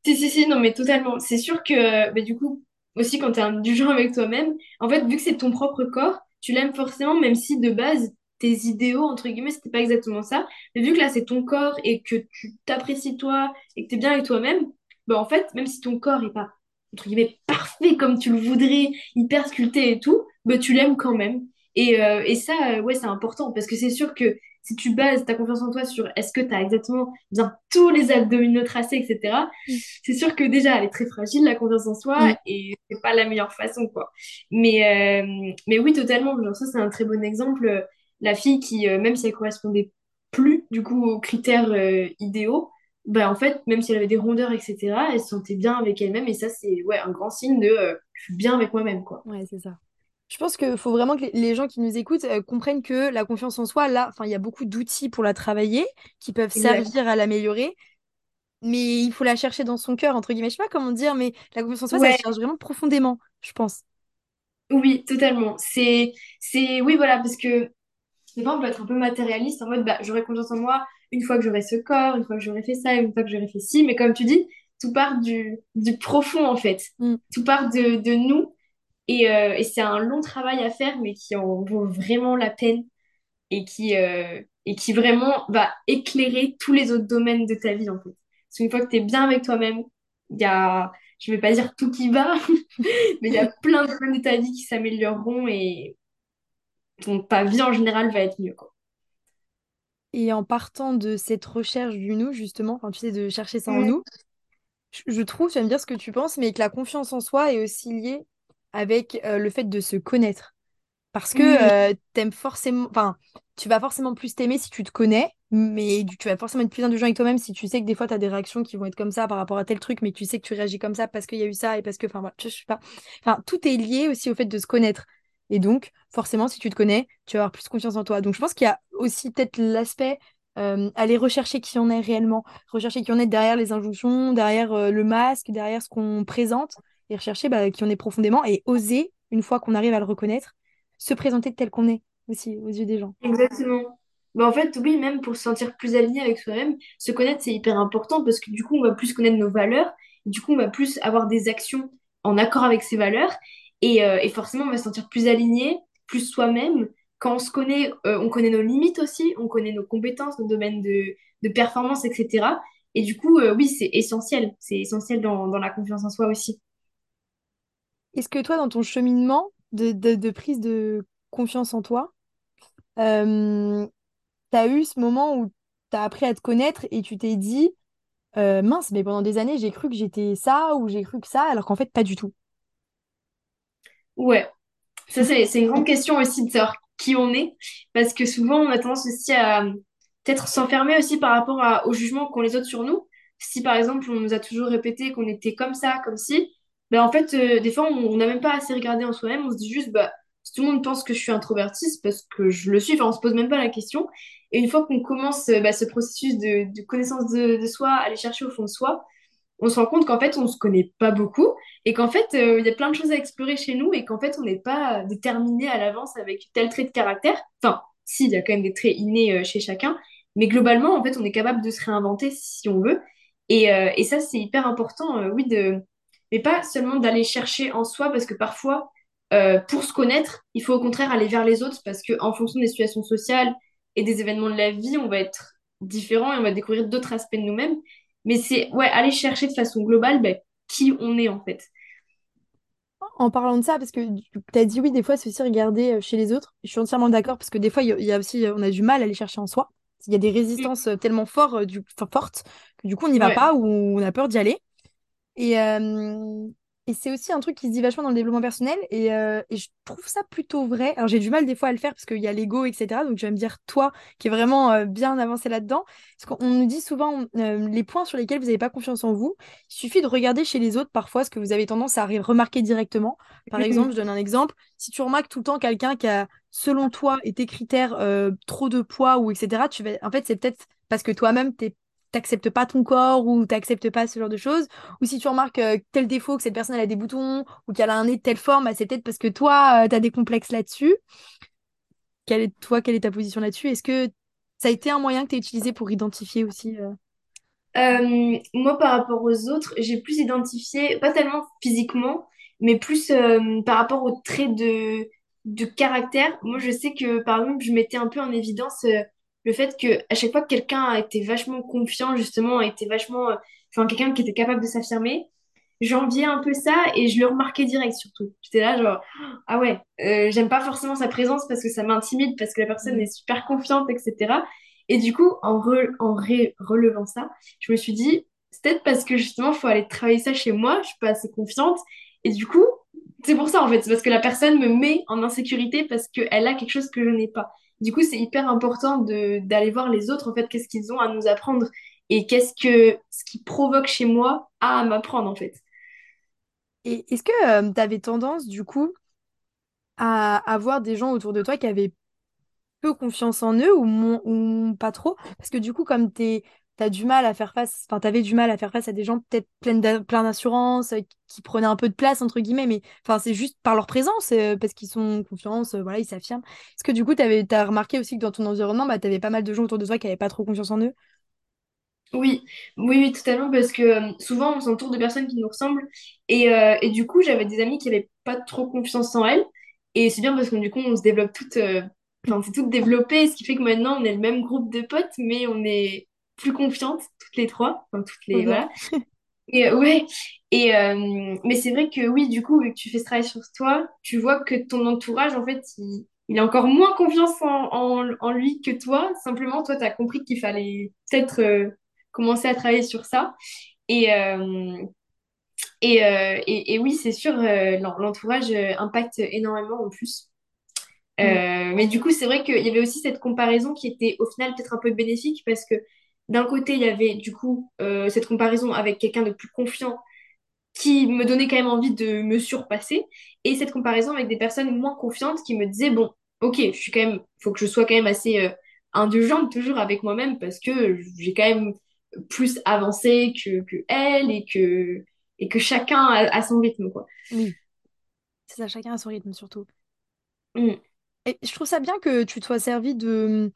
Si, si, si, non, mais totalement. C'est sûr que bah, du coup, aussi quand tu es du genre avec toi-même, en fait, vu que c'est ton propre corps, tu l'aimes forcément, même si de base, tes idéaux, entre guillemets, c'était pas exactement ça. Mais vu que là, c'est ton corps et que tu t'apprécies toi et que tu es bien avec toi-même, bah, en fait, même si ton corps est pas, entre guillemets, parfait comme tu le voudrais, hyper sculpté et tout, bah, tu l'aimes quand même. Et, euh, et ça, euh, ouais, c'est important parce que c'est sûr que si tu bases ta confiance en toi sur est-ce que tu as exactement bien tous les abdominaux tracés, etc., mm. c'est sûr que déjà, elle est très fragile, la confiance en soi, mm. et c'est pas la meilleure façon, quoi. Mais, euh, mais oui, totalement. Genre, ça, c'est un très bon exemple. La fille qui, même si elle correspondait plus, du coup, aux critères idéaux, bah, en fait, même si elle avait des rondeurs, etc., elle se sentait bien avec elle-même. Et ça, c'est ouais, un grand signe de je suis bien avec moi-même. quoi. Ouais, c'est ça. Je pense qu'il faut vraiment que les gens qui nous écoutent euh, comprennent que la confiance en soi, là, il y a beaucoup d'outils pour la travailler qui peuvent servir à l'améliorer. Mais il faut la chercher dans son cœur, entre guillemets. Je sais pas comment dire, mais la confiance en soi, ça se cherche vraiment profondément, je pense. Oui, totalement. C'est, c'est, oui, voilà, parce que des fois, on peut être un peu matérialiste en mode, bah, j'aurai confiance en moi une fois que j'aurai ce corps, une fois que j'aurai fait ça, une fois que j'aurai fait ci. Mais comme tu dis, tout part du, du profond, en fait. Mm. Tout part de, de nous euh, et, c'est un long travail à faire, mais qui en vaut vraiment la peine et qui, euh, et qui vraiment va éclairer tous les autres domaines de ta vie, en fait. Parce qu'une fois que tu es bien avec toi-même, il y a, je vais pas dire tout qui va, mais il y a plein de domaines de ta vie qui s'amélioreront et ton, ta vie en général va être mieux, quoi. Et en partant de cette recherche du nous, justement, enfin, tu sais, de chercher ça en nous, je, trouve, tu vas me dire ce que tu penses, mais que la confiance en soi est aussi liée avec euh, le fait de se connaître. Parce que euh, t'aimes forcément, enfin, tu vas forcément plus t'aimer si tu te connais, mais tu vas forcément être plus indulgent avec toi-même si tu sais que des fois tu as des réactions qui vont être comme ça par rapport à tel truc, mais tu sais que tu réagis comme ça parce qu'il y a eu ça et parce que, enfin, voilà, je sais pas. Enfin, tout est lié aussi au fait de se connaître. Et donc, forcément, si tu te connais, tu vas avoir plus confiance en toi. Donc, je pense qu'il y a aussi peut-être l'aspect euh, aller rechercher qui on est réellement, rechercher qui on est derrière les injonctions, derrière le masque, derrière ce qu'on présente et rechercher bah, qui on est profondément et oser, une fois qu'on arrive à le reconnaître, se présenter tel qu'on est aussi aux yeux des gens. Exactement. Bah en fait, oui, même pour se sentir plus aligné avec soi-même, se connaître, c'est hyper important parce que du coup, on va plus connaître nos valeurs, du coup, on va plus avoir des actions en accord avec ces valeurs, et, euh, et forcément, on va se sentir plus aligné, plus soi-même. Quand on se connaît, euh, on connaît nos limites aussi, on connaît nos compétences, nos domaines de, de performance, etc. Et du coup, euh, oui, c'est essentiel. C'est essentiel dans, dans la confiance en soi aussi. Est-ce que toi, dans ton cheminement de, prise de confiance en toi, tu as eu ce moment où tu as appris à te connaître et tu t'es dit, mince, mais pendant des années, j'ai cru que j'étais ça ou j'ai cru que ça, alors qu'en fait, pas du tout? Ouais, ça c'est une grande question aussi de savoir qui on est, parce que souvent on a tendance aussi à peut-être s'enfermer aussi par rapport au jugement qu'ont les autres sur nous. Si par exemple on nous a toujours répété qu'on était comme ça, comme si, ben, en fait, euh, des fois, on n'a même pas assez regardé en soi-même. On se dit juste, bah, si tout le monde pense que je suis introvertie, c'est parce que je le suis. Enfin, on se pose même pas la question. Et une fois qu'on commence bah, ce processus de, de connaissance de, de, soi, aller chercher au fond de soi, on se rend compte qu'en fait, on se connaît pas beaucoup et qu'en fait, euh, il y a plein de choses à explorer chez nous et qu'en fait, on n'est pas déterminé à l'avance avec tel trait de caractère. Enfin, si, il y a quand même des traits innés euh, chez chacun, mais globalement, en fait, on est capable de se réinventer si on veut. Et, et ça, c'est hyper important, oui, de mais pas seulement d'aller chercher en soi, parce que parfois, euh, pour se connaître, il faut au contraire aller vers les autres, parce qu'en fonction des situations sociales et des événements de la vie, on va être différent et on va découvrir d'autres aspects de nous-mêmes. Mais c'est ouais, aller chercher de façon globale ben, qui on est en fait. En parlant de ça, parce que tu as dit oui, des fois, c'est aussi regarder euh, chez les autres. Je suis entièrement d'accord, parce que des fois, il y, a aussi, on a du mal à aller chercher en soi. Il y a des résistances euh, tellement fort, du, fortes que du coup, on n'y va pas ou on a peur d'y aller. Et, euh, et c'est aussi un truc qui se dit vachement dans le développement personnel. Et, euh, et je trouve ça plutôt vrai. Alors j'ai du mal des fois à le faire parce qu'il y a l'ego, etc. Donc je vais me dire, toi, qui est vraiment euh, bien avancé là-dedans. Parce qu'on nous dit souvent les points sur lesquels vous n'avez pas confiance en vous. Il suffit de regarder chez les autres parfois ce que vous avez tendance à remarquer directement. Par exemple, je donne un exemple. Si tu remarques tout le temps quelqu'un qui a, selon toi et tes critères, trop de poids ou etc., tu vas... en fait, c'est peut-être parce que toi-même, tu t'acceptes pas ton corps ou t'acceptes pas ce genre de choses. Ou si tu remarques euh, tel défaut, que cette personne a des boutons ou qu'elle a un nez de telle forme, bah, c'est peut-être parce que toi, tu as des complexes là-dessus. Quelle est, toi, quelle est ta position là-dessus? Est-ce que ça a été un moyen que tu as utilisé pour identifier aussi Euh, moi, par rapport aux autres, j'ai plus identifié, pas tellement physiquement, mais plus euh, par rapport aux traits de, de caractère. Moi, je sais que, par exemple, je mettais un peu en évidence euh, le fait que à chaque fois que quelqu'un a été vachement confiant, justement, a été vachement, euh, enfin, quelqu'un qui était capable de s'affirmer, j'enviais un peu ça et je le remarquais direct, surtout. J'étais là, genre, ah ouais, euh, j'aime pas forcément sa présence parce que ça m'intimide, parce que la personne est super confiante, etc. Et du coup, en, re- en relevant ça, je me suis dit, c'est peut-être parce que justement, il faut aller travailler ça chez moi, je suis pas assez confiante. Et du coup, c'est pour ça en fait, c'est parce que la personne me met en insécurité parce qu'elle a quelque chose que je n'ai pas. Du coup, c'est hyper important d'aller voir les autres, en fait, qu'est-ce qu'ils ont à nous apprendre et qu'est-ce que ce qui provoque chez moi à m'apprendre, en fait. Et est-ce que tu avais tendance, du coup, à avoir des gens autour de toi qui avaient peu confiance en eux ou, ou pas trop? Parce que du coup, comme t'es, t'as du mal à faire face, enfin, t'avais du mal à faire face à des gens peut-être pleins d'a- plein d'assurance, euh, qui prenaient un peu de place, entre guillemets, mais c'est juste par leur présence, euh, parce qu'ils sont en confiance, euh, ils s'affirment. Est-ce que du coup, t'avais, t'as remarqué aussi que dans ton environnement, bah, t'avais pas mal de gens autour de toi qui avaient pas trop confiance en eux? Oui, oui, oui, totalement, parce que souvent on s'entoure de personnes qui nous ressemblent et, du coup j'avais des amies qui avaient pas trop confiance en elles et c'est bien parce que du coup on se développe toutes, enfin c'est toutes développé, ce qui fait que maintenant on est le même groupe de potes mais on est plus confiantes toutes les trois, enfin toutes les, bien. voilà. Et euh, ouais, et euh, mais c'est vrai que oui, du coup, vu que tu fais ce travail sur toi, tu vois que ton entourage, en fait, il, il a encore moins confiance en, en, en lui que toi. Simplement, toi, tu as compris qu'il fallait peut-être euh, commencer à travailler sur ça. Et, euh, et, et, et oui, c'est sûr, l'en- l'entourage impacte énormément en plus. Mm. Mais du coup, c'est vrai qu'il y avait aussi cette comparaison qui était au final peut-être un peu bénéfique parce que d'un côté, il y avait du coup euh, cette comparaison avec quelqu'un de plus confiant qui me donnait quand même envie de me surpasser et cette comparaison avec des personnes moins confiantes qui me disaient, bon, ok, je suis quand même, faut que je sois quand même assez euh, indulgente toujours avec moi-même parce que j'ai quand même plus avancé que, que elle et que, et que chacun a, a son rythme, quoi. Oui, c'est ça, chacun à son rythme surtout. Mm. Et je trouve ça bien que tu te sois servi de,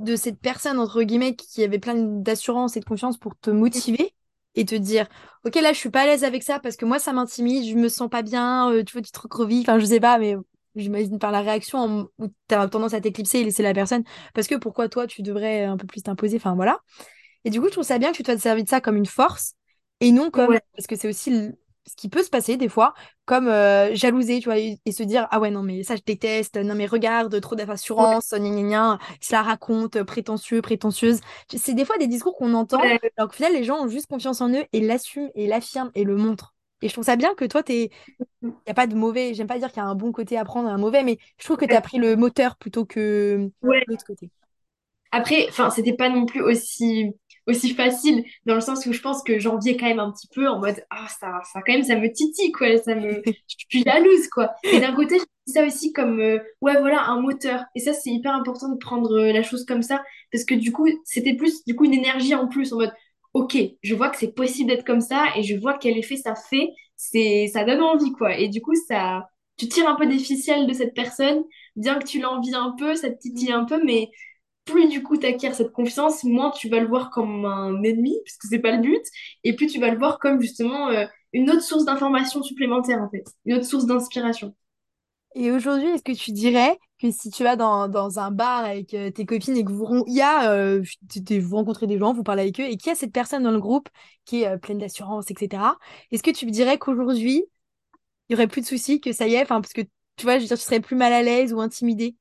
de cette personne, entre guillemets, qui avait plein d'assurance et de confiance pour te motiver et te dire, OK, là, je suis pas à l'aise avec ça parce que moi, ça m'intimide, je me sens pas bien, euh, tu vois, tu te recroquevilles, enfin, je sais pas, mais j'imagine par la réaction où tu as tendance à t'éclipser et laisser la personne. Parce que pourquoi toi, tu devrais un peu plus t'imposer, enfin, voilà. Et du coup, je trouve ça bien que tu te sois servi de ça comme une force et non comme, Ouais, parce que c'est aussi ce qui peut se passer des fois, comme euh, jalouser, tu vois, et, et se dire, ah ouais, non, mais ça, je déteste, non, mais regarde, trop ouais, d'assurance, gna gna gna, se la raconte, prétentieux, prétentieuse. C'est des fois des discours qu'on entend, ouais. alors qu'au final, les gens ont juste confiance en eux et l'assument et l'affirment et le montrent. Et je trouve ça bien que toi, t'es... Il n'y a pas de mauvais, j'aime pas dire qu'il y a un bon côté à prendre un mauvais, mais je trouve que tu as pris le moteur plutôt que Ouais. l'autre côté. Après, enfin, c'était pas non plus aussi, aussi facile dans le sens où je pense que j'enviais quand même un petit peu en mode ah ça, ça quand même ça me titille quoi, ça me, je suis jalouse quoi. Et d'un côté, dit ça aussi comme euh, ouais voilà un moteur. Et ça c'est hyper important de prendre euh, la chose comme ça parce que du coup c'était plus du coup une énergie en plus en mode ok je vois que c'est possible d'être comme ça et je vois quel effet ça fait, c'est ça donne envie quoi. Et du coup ça tu tires un peu des ficelles de cette personne, bien que tu l'envies un peu, ça te titille un peu, mais plus du coup tu acquiers cette confiance, moins tu vas le voir comme un ennemi, parce que c'est pas le but, et plus tu vas le voir comme justement euh, une autre source d'information supplémentaire en fait, une autre source d'inspiration. Et aujourd'hui, est-ce que tu dirais que si tu vas dans, un bar avec euh, tes copines et que vous, y euh, rencontrez des gens, vous parlez avec eux, et qu'il y a cette personne dans le groupe qui est pleine d'assurance, etc., est-ce que tu dirais qu'aujourd'hui, il y aurait plus de soucis, que ça y est, parce que tu vois, je tu serais plus mal à l'aise ou intimidée?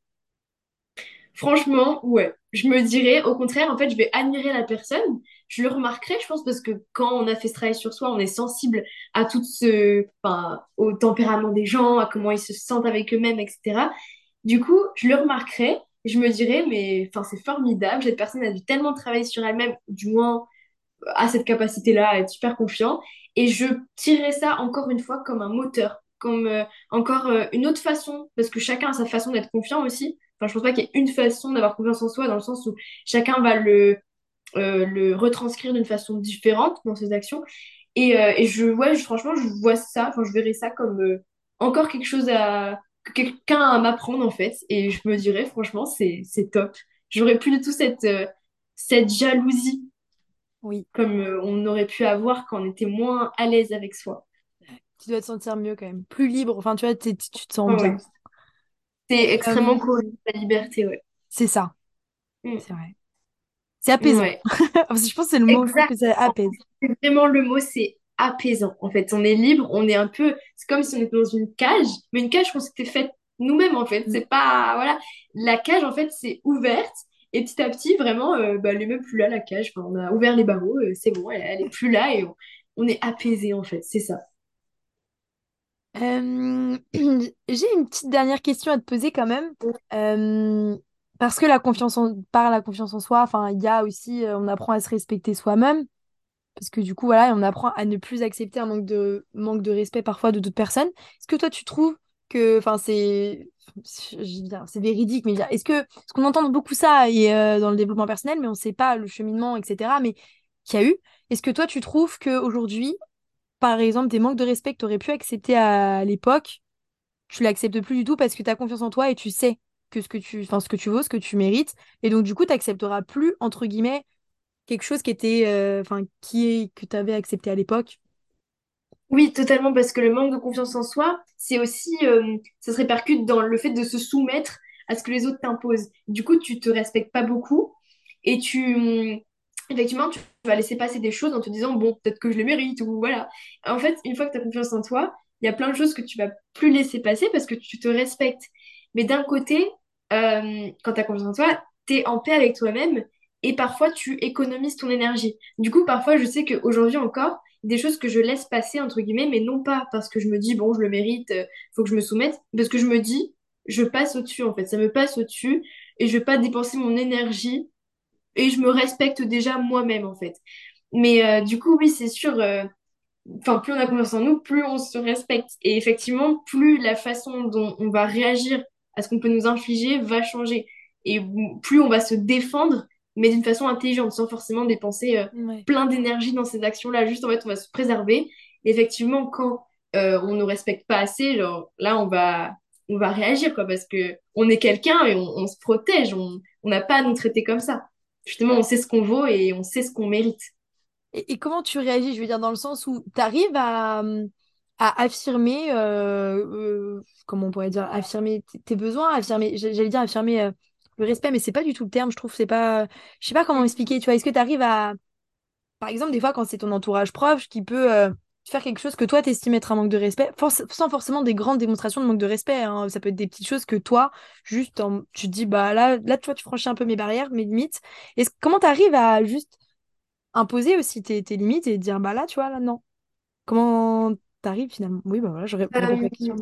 Franchement, ouais. Je me dirais, au contraire, en fait, je vais admirer la personne. Je le remarquerai, je pense, parce que quand on a fait ce travail sur soi, on est sensible à tout ce, enfin, au tempérament des gens, à comment ils se sentent avec eux-mêmes, etc. Du coup, je le remarquerai. Je me dirais, mais enfin, c'est formidable. Cette personne a dû tellement travailler sur elle-même, du moins à cette capacité-là, à être super confiant. Et je tirerai ça encore une fois comme un moteur, comme euh, encore euh, une autre façon, parce que chacun a sa façon d'être confiant aussi. Enfin, je pense pas qu'il y ait une façon d'avoir confiance en soi, dans le sens où chacun va le, euh, le retranscrire d'une façon différente dans ses actions. Et, euh, et je, ouais, je- franchement, je vois ça, enfin, je verrais ça comme euh, encore quelque chose à, que quelqu'un à m'apprendre, en fait. Et je me dirais, franchement, c'est, c'est top. J'aurais plus du tout cette, euh, cette jalousie Oui, comme euh, on aurait pu avoir quand on était moins à l'aise avec soi. tu dois te sentir mieux quand même. Plus libre. Enfin, tu vois, tu te sens bien. ouais. C'est extrêmement Euh, cool, la liberté, ouais. c'est ça. Mm. C'est vrai. C'est apaisant. Ouais. Je pense que c'est le mot. Que ça apaise. C'est Vraiment, le mot, c'est apaisant. En fait, on est libre, on est un peu. C'est comme si on était dans une cage, mais une cage qu'on s'était faite nous-mêmes, en fait. Mm. C'est pas. Voilà. La cage, en fait, c'est ouverte. Et petit à petit, vraiment, euh, bah, elle est même plus là, la cage. Enfin, on a ouvert les barreaux, euh, c'est bon, elle, elle est plus là et on, on est apaisé, en fait. C'est ça. J'ai une petite dernière question à te poser quand même. Parce que la confiance en, par la confiance en soi, enfin, il y a aussi, on apprend à se respecter soi-même. Parce que du coup, voilà, on apprend à ne plus accepter un manque de, manque de respect parfois de d'autres personnes. Est-ce que toi, tu trouves que, enfin, c'est, c'est véridique, mais est-ce que, parce qu'on entend beaucoup ça et, dans le développement personnel, mais on ne sait pas le cheminement, etc., mais qu'il y a eu. Est-ce que toi, tu trouves qu'aujourd'hui, par exemple, des manques de respect que tu aurais pu accepter à l'époque, tu l'acceptes plus du tout parce que tu as confiance en toi et tu sais que ce que tu, enfin, ce que tu vaux, ce que tu mérites. Et donc, du coup, tu n'accepteras plus, entre guillemets, quelque chose qui était, euh, qui est, que tu avais accepté à l'époque. Oui, totalement, parce que le manque de confiance en soi, c'est aussi, euh, ça se répercute dans le fait de se soumettre à ce que les autres t'imposent. Du coup, tu te respectes pas beaucoup et tu, effectivement, tu vas laisser passer des choses en te disant, bon, peut-être que je les mérite ou voilà. En fait, une fois que tu as confiance en toi, il y a plein de choses que tu vas plus laisser passer parce que tu te respectes. Mais d'un côté, euh, quand tu as confiance en toi, tu es en paix avec toi-même et parfois tu économises ton énergie. Du coup, parfois, je sais qu'aujourd'hui encore, des choses que je laisse passer, entre guillemets, mais non pas parce que je me dis, bon, je le mérite, euh, faut que je me soumette, parce que je me dis, je passe au-dessus, en fait, ça me passe au-dessus, et je vais pas dépenser mon énergie, et je me respecte déjà moi-même, en fait. Mais euh, du coup, oui, c'est sûr, euh, enfin, plus on a confiance en nous, plus on se respecte. Et effectivement, plus la façon dont on va réagir à ce qu'on peut nous infliger va changer. Et plus on va se défendre, mais d'une façon intelligente, sans forcément dépenser euh, Ouais. plein d'énergie dans ces actions-là. Juste, en fait, on va se préserver. Et effectivement, quand on ne respecte pas assez, genre, là, on va, on va réagir, quoi, parce que on est quelqu'un et on, on se protège. On n'a pas à nous traiter comme ça. Justement, on sait ce qu'on vaut et on sait ce qu'on mérite. Et, comment tu réagis, je veux dire, dans le sens où tu arrives à, affirmer, euh, euh, comment on pourrait dire, affirmer tes besoins, affirmer, j'allais dire affirmer euh, le respect, mais c'est pas du tout le terme, je trouve, c'est pas, je sais pas comment expliquer, tu vois, est-ce que tu arrives à, par exemple, des fois, quand c'est ton entourage proche qui peut faire quelque chose que toi, t'estimes être un manque de respect, sans forcément des grandes démonstrations de manque de respect, hein. Ça peut être des petites choses que toi, juste, en- tu te dis, bah là, là, tu vois, tu franchis un peu mes barrières, mes limites. Et comment tu arrives à juste imposer aussi tes, tes limites et dire, bah là, tu vois, là, non? Comment t'arrives finalement? Oui, bah voilà, je ré- réponds à la question.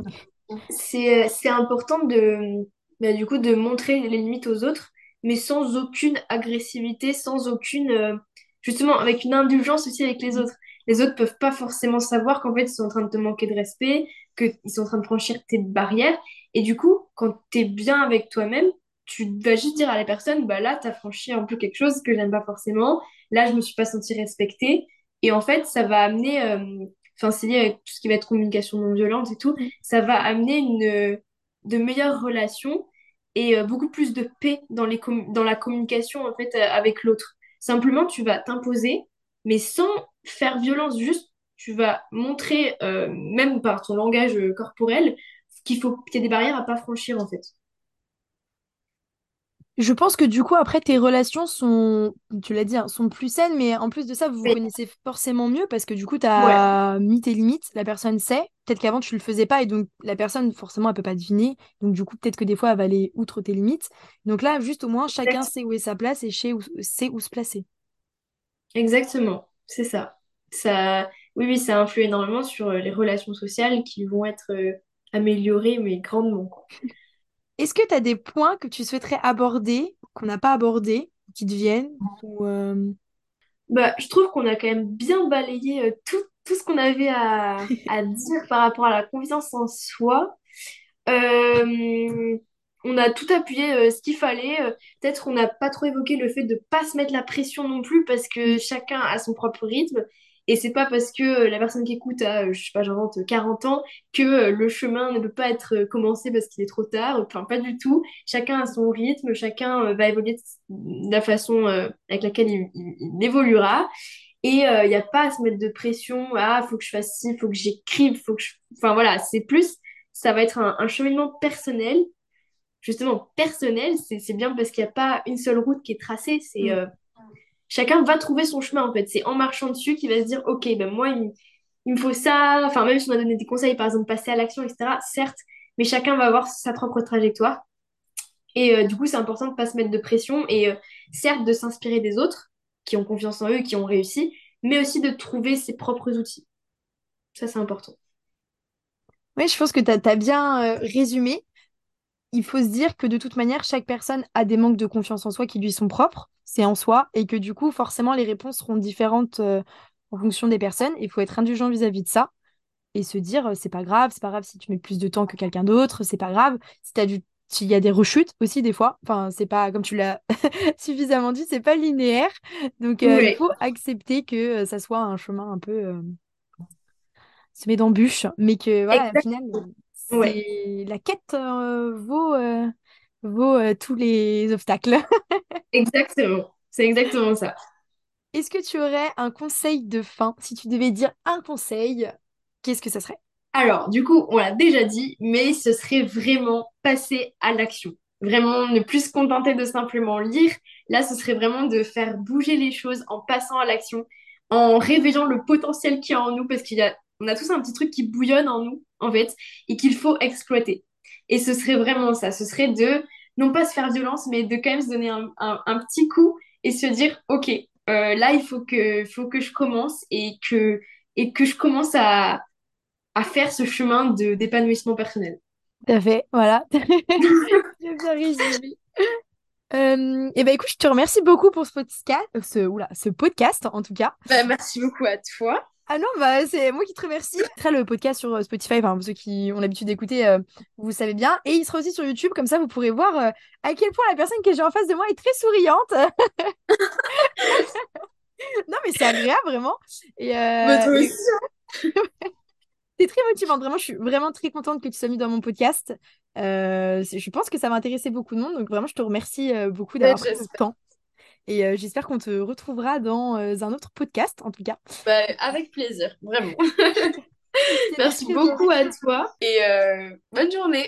C'est, euh, c'est important de, bah, du coup, de montrer les limites aux autres, mais sans aucune agressivité, sans aucune, euh, justement, avec une indulgence aussi avec les autres. Les autres peuvent pas forcément savoir qu'en fait, ils sont en train de te manquer de respect, qu'ils sont en train de franchir tes barrières. Et du coup, quand tu es bien avec toi-même, tu vas juste dire à la personne, bah là, tu as franchi un peu quelque chose que j'aime pas forcément. Là, je me suis pas sentie respectée. Et en fait, ça va amener, euh, enfin, c'est lié avec tout ce qui va être communication non violente et tout ça va amener une, de meilleures relations et euh, beaucoup plus de paix dans les dans la communication en fait euh, avec l'autre. Simplement, tu vas t'imposer, mais sans faire violence, juste tu vas montrer, euh, même par ton langage euh, corporel, qu'il faut qu'il y ait des barrières à pas franchir en fait. Je pense que du coup, après, tes relations sont, tu l'as dit, hein, sont plus saines, mais en plus de ça, vous vous connaissez forcément mieux parce que du coup, tu Ouais, as mis tes limites, la personne sait. Peut-être qu'avant, tu le faisais pas et donc la personne, forcément, elle peut pas deviner. Donc, du coup, peut-être que des fois, elle va aller outre tes limites. Donc là, juste au moins, chacun sait où est sa place et où, sait où se placer. exactement, c'est ça. Ça, oui, oui, ça influe énormément sur euh, les relations sociales qui vont être euh, améliorées, mais grandement. Est-ce que tu as des points que tu souhaiterais aborder, qu'on n'a pas abordés, qui te viennent ou, euh, Bah, je trouve qu'on a quand même bien balayé tout, tout ce qu'on avait à, à dire par rapport à la confiance en soi. Euh, on a tout appuyé euh, ce qu'il fallait. Euh, peut-être on n'a pas trop évoqué le fait de pas se mettre la pression non plus parce que chacun a son propre rythme. Et c'est pas parce que euh, la personne qui écoute a, je sais pas, j'invente 40 ans que le chemin ne peut pas être commencé parce qu'il est trop tard. Enfin, pas du tout. Chacun a son rythme, chacun va évoluer de la façon avec laquelle il, il évoluera. Et il n'y a pas à se mettre de pression. Ah, faut que je fasse ci, faut que j'écrive, faut que je. Enfin voilà, c'est plus. Ça va être un, un cheminement personnel justement personnel, c'est bien parce qu'il n'y a pas une seule route qui est tracée. C'est mm. euh, chacun va trouver son chemin en fait. C'est en marchant dessus qu'il va se dire ok ben moi il, me faut ça. Enfin même si on a donné des conseils par exemple passer à l'action etc. Certes, mais chacun va avoir sa propre trajectoire. Et euh, du coup c'est important de pas se mettre de pression et euh, certes de s'inspirer des autres qui ont confiance en eux, qui ont réussi, mais aussi de trouver ses propres outils. Ça c'est important. Oui, je pense que tu as, bien résumé il faut se dire que de toute manière, chaque personne a des manques de confiance en soi qui lui sont propres, c'est en soi, et que du coup, forcément, les réponses seront différentes euh, en fonction des personnes. Il faut être indulgent vis-à-vis de ça et se dire, euh, c'est pas grave, c'est pas grave si tu mets plus de temps que quelqu'un d'autre, c'est pas grave si tu as du il y a des rechutes aussi des fois. Enfin, c'est pas comme tu l'as suffisamment dit, c'est pas linéaire. Donc euh, il faut accepter que ça soit un chemin un peu semé d'embûches, mais que voilà, au final Ouais. La quête euh, vaut, euh, vaut euh, tous les obstacles. Exactement, c'est exactement ça. Est-ce que tu aurais un conseil de fin? Si tu devais dire un conseil, qu'est-ce que ça serait? Alors, du coup, on l'a déjà dit, mais ce serait vraiment passer à l'action. Vraiment ne plus se contenter de simplement lire. Là, ce serait vraiment de faire bouger les choses en passant à l'action, en réveillant le potentiel qu'il y a en nous, parce qu'il y a, on a tous un petit truc qui bouillonne en nous en fait, et qu'il faut exploiter. Et ce serait vraiment ça, ce serait de, non pas se faire violence, mais de quand même se donner un, petit coup et se dire, OK, euh, là, il faut que, faut que je commence et que, et que je commence à, à faire ce chemin de, d'épanouissement personnel. Tout à fait, voilà. J'ai bien résumé. Euh, et ben écoute, je te remercie beaucoup pour ce podcast, ce, oula, ce podcast en tout cas. Bah, merci beaucoup à toi. Ah non, bah, c'est moi qui te remercie. Sera le podcast sur euh, Spotify, enfin, ceux qui ont l'habitude d'écouter, euh, vous savez bien. Et il sera aussi sur YouTube, comme ça vous pourrez voir euh, à quel point la personne que j'ai en face de moi est très souriante. non, mais c'est agréable, vraiment. Et, bah, toi aussi. Hein. c'est très motivant, vraiment. Je suis vraiment très contente que tu sois mis dans mon podcast. je pense que ça va intéresser beaucoup de monde, donc vraiment, je te remercie beaucoup d'avoir pris le temps. Et euh, j'espère qu'on te retrouvera dans euh, un autre podcast, en tout cas. Bah, avec plaisir, vraiment. Merci beaucoup à toi et euh, bonne journée.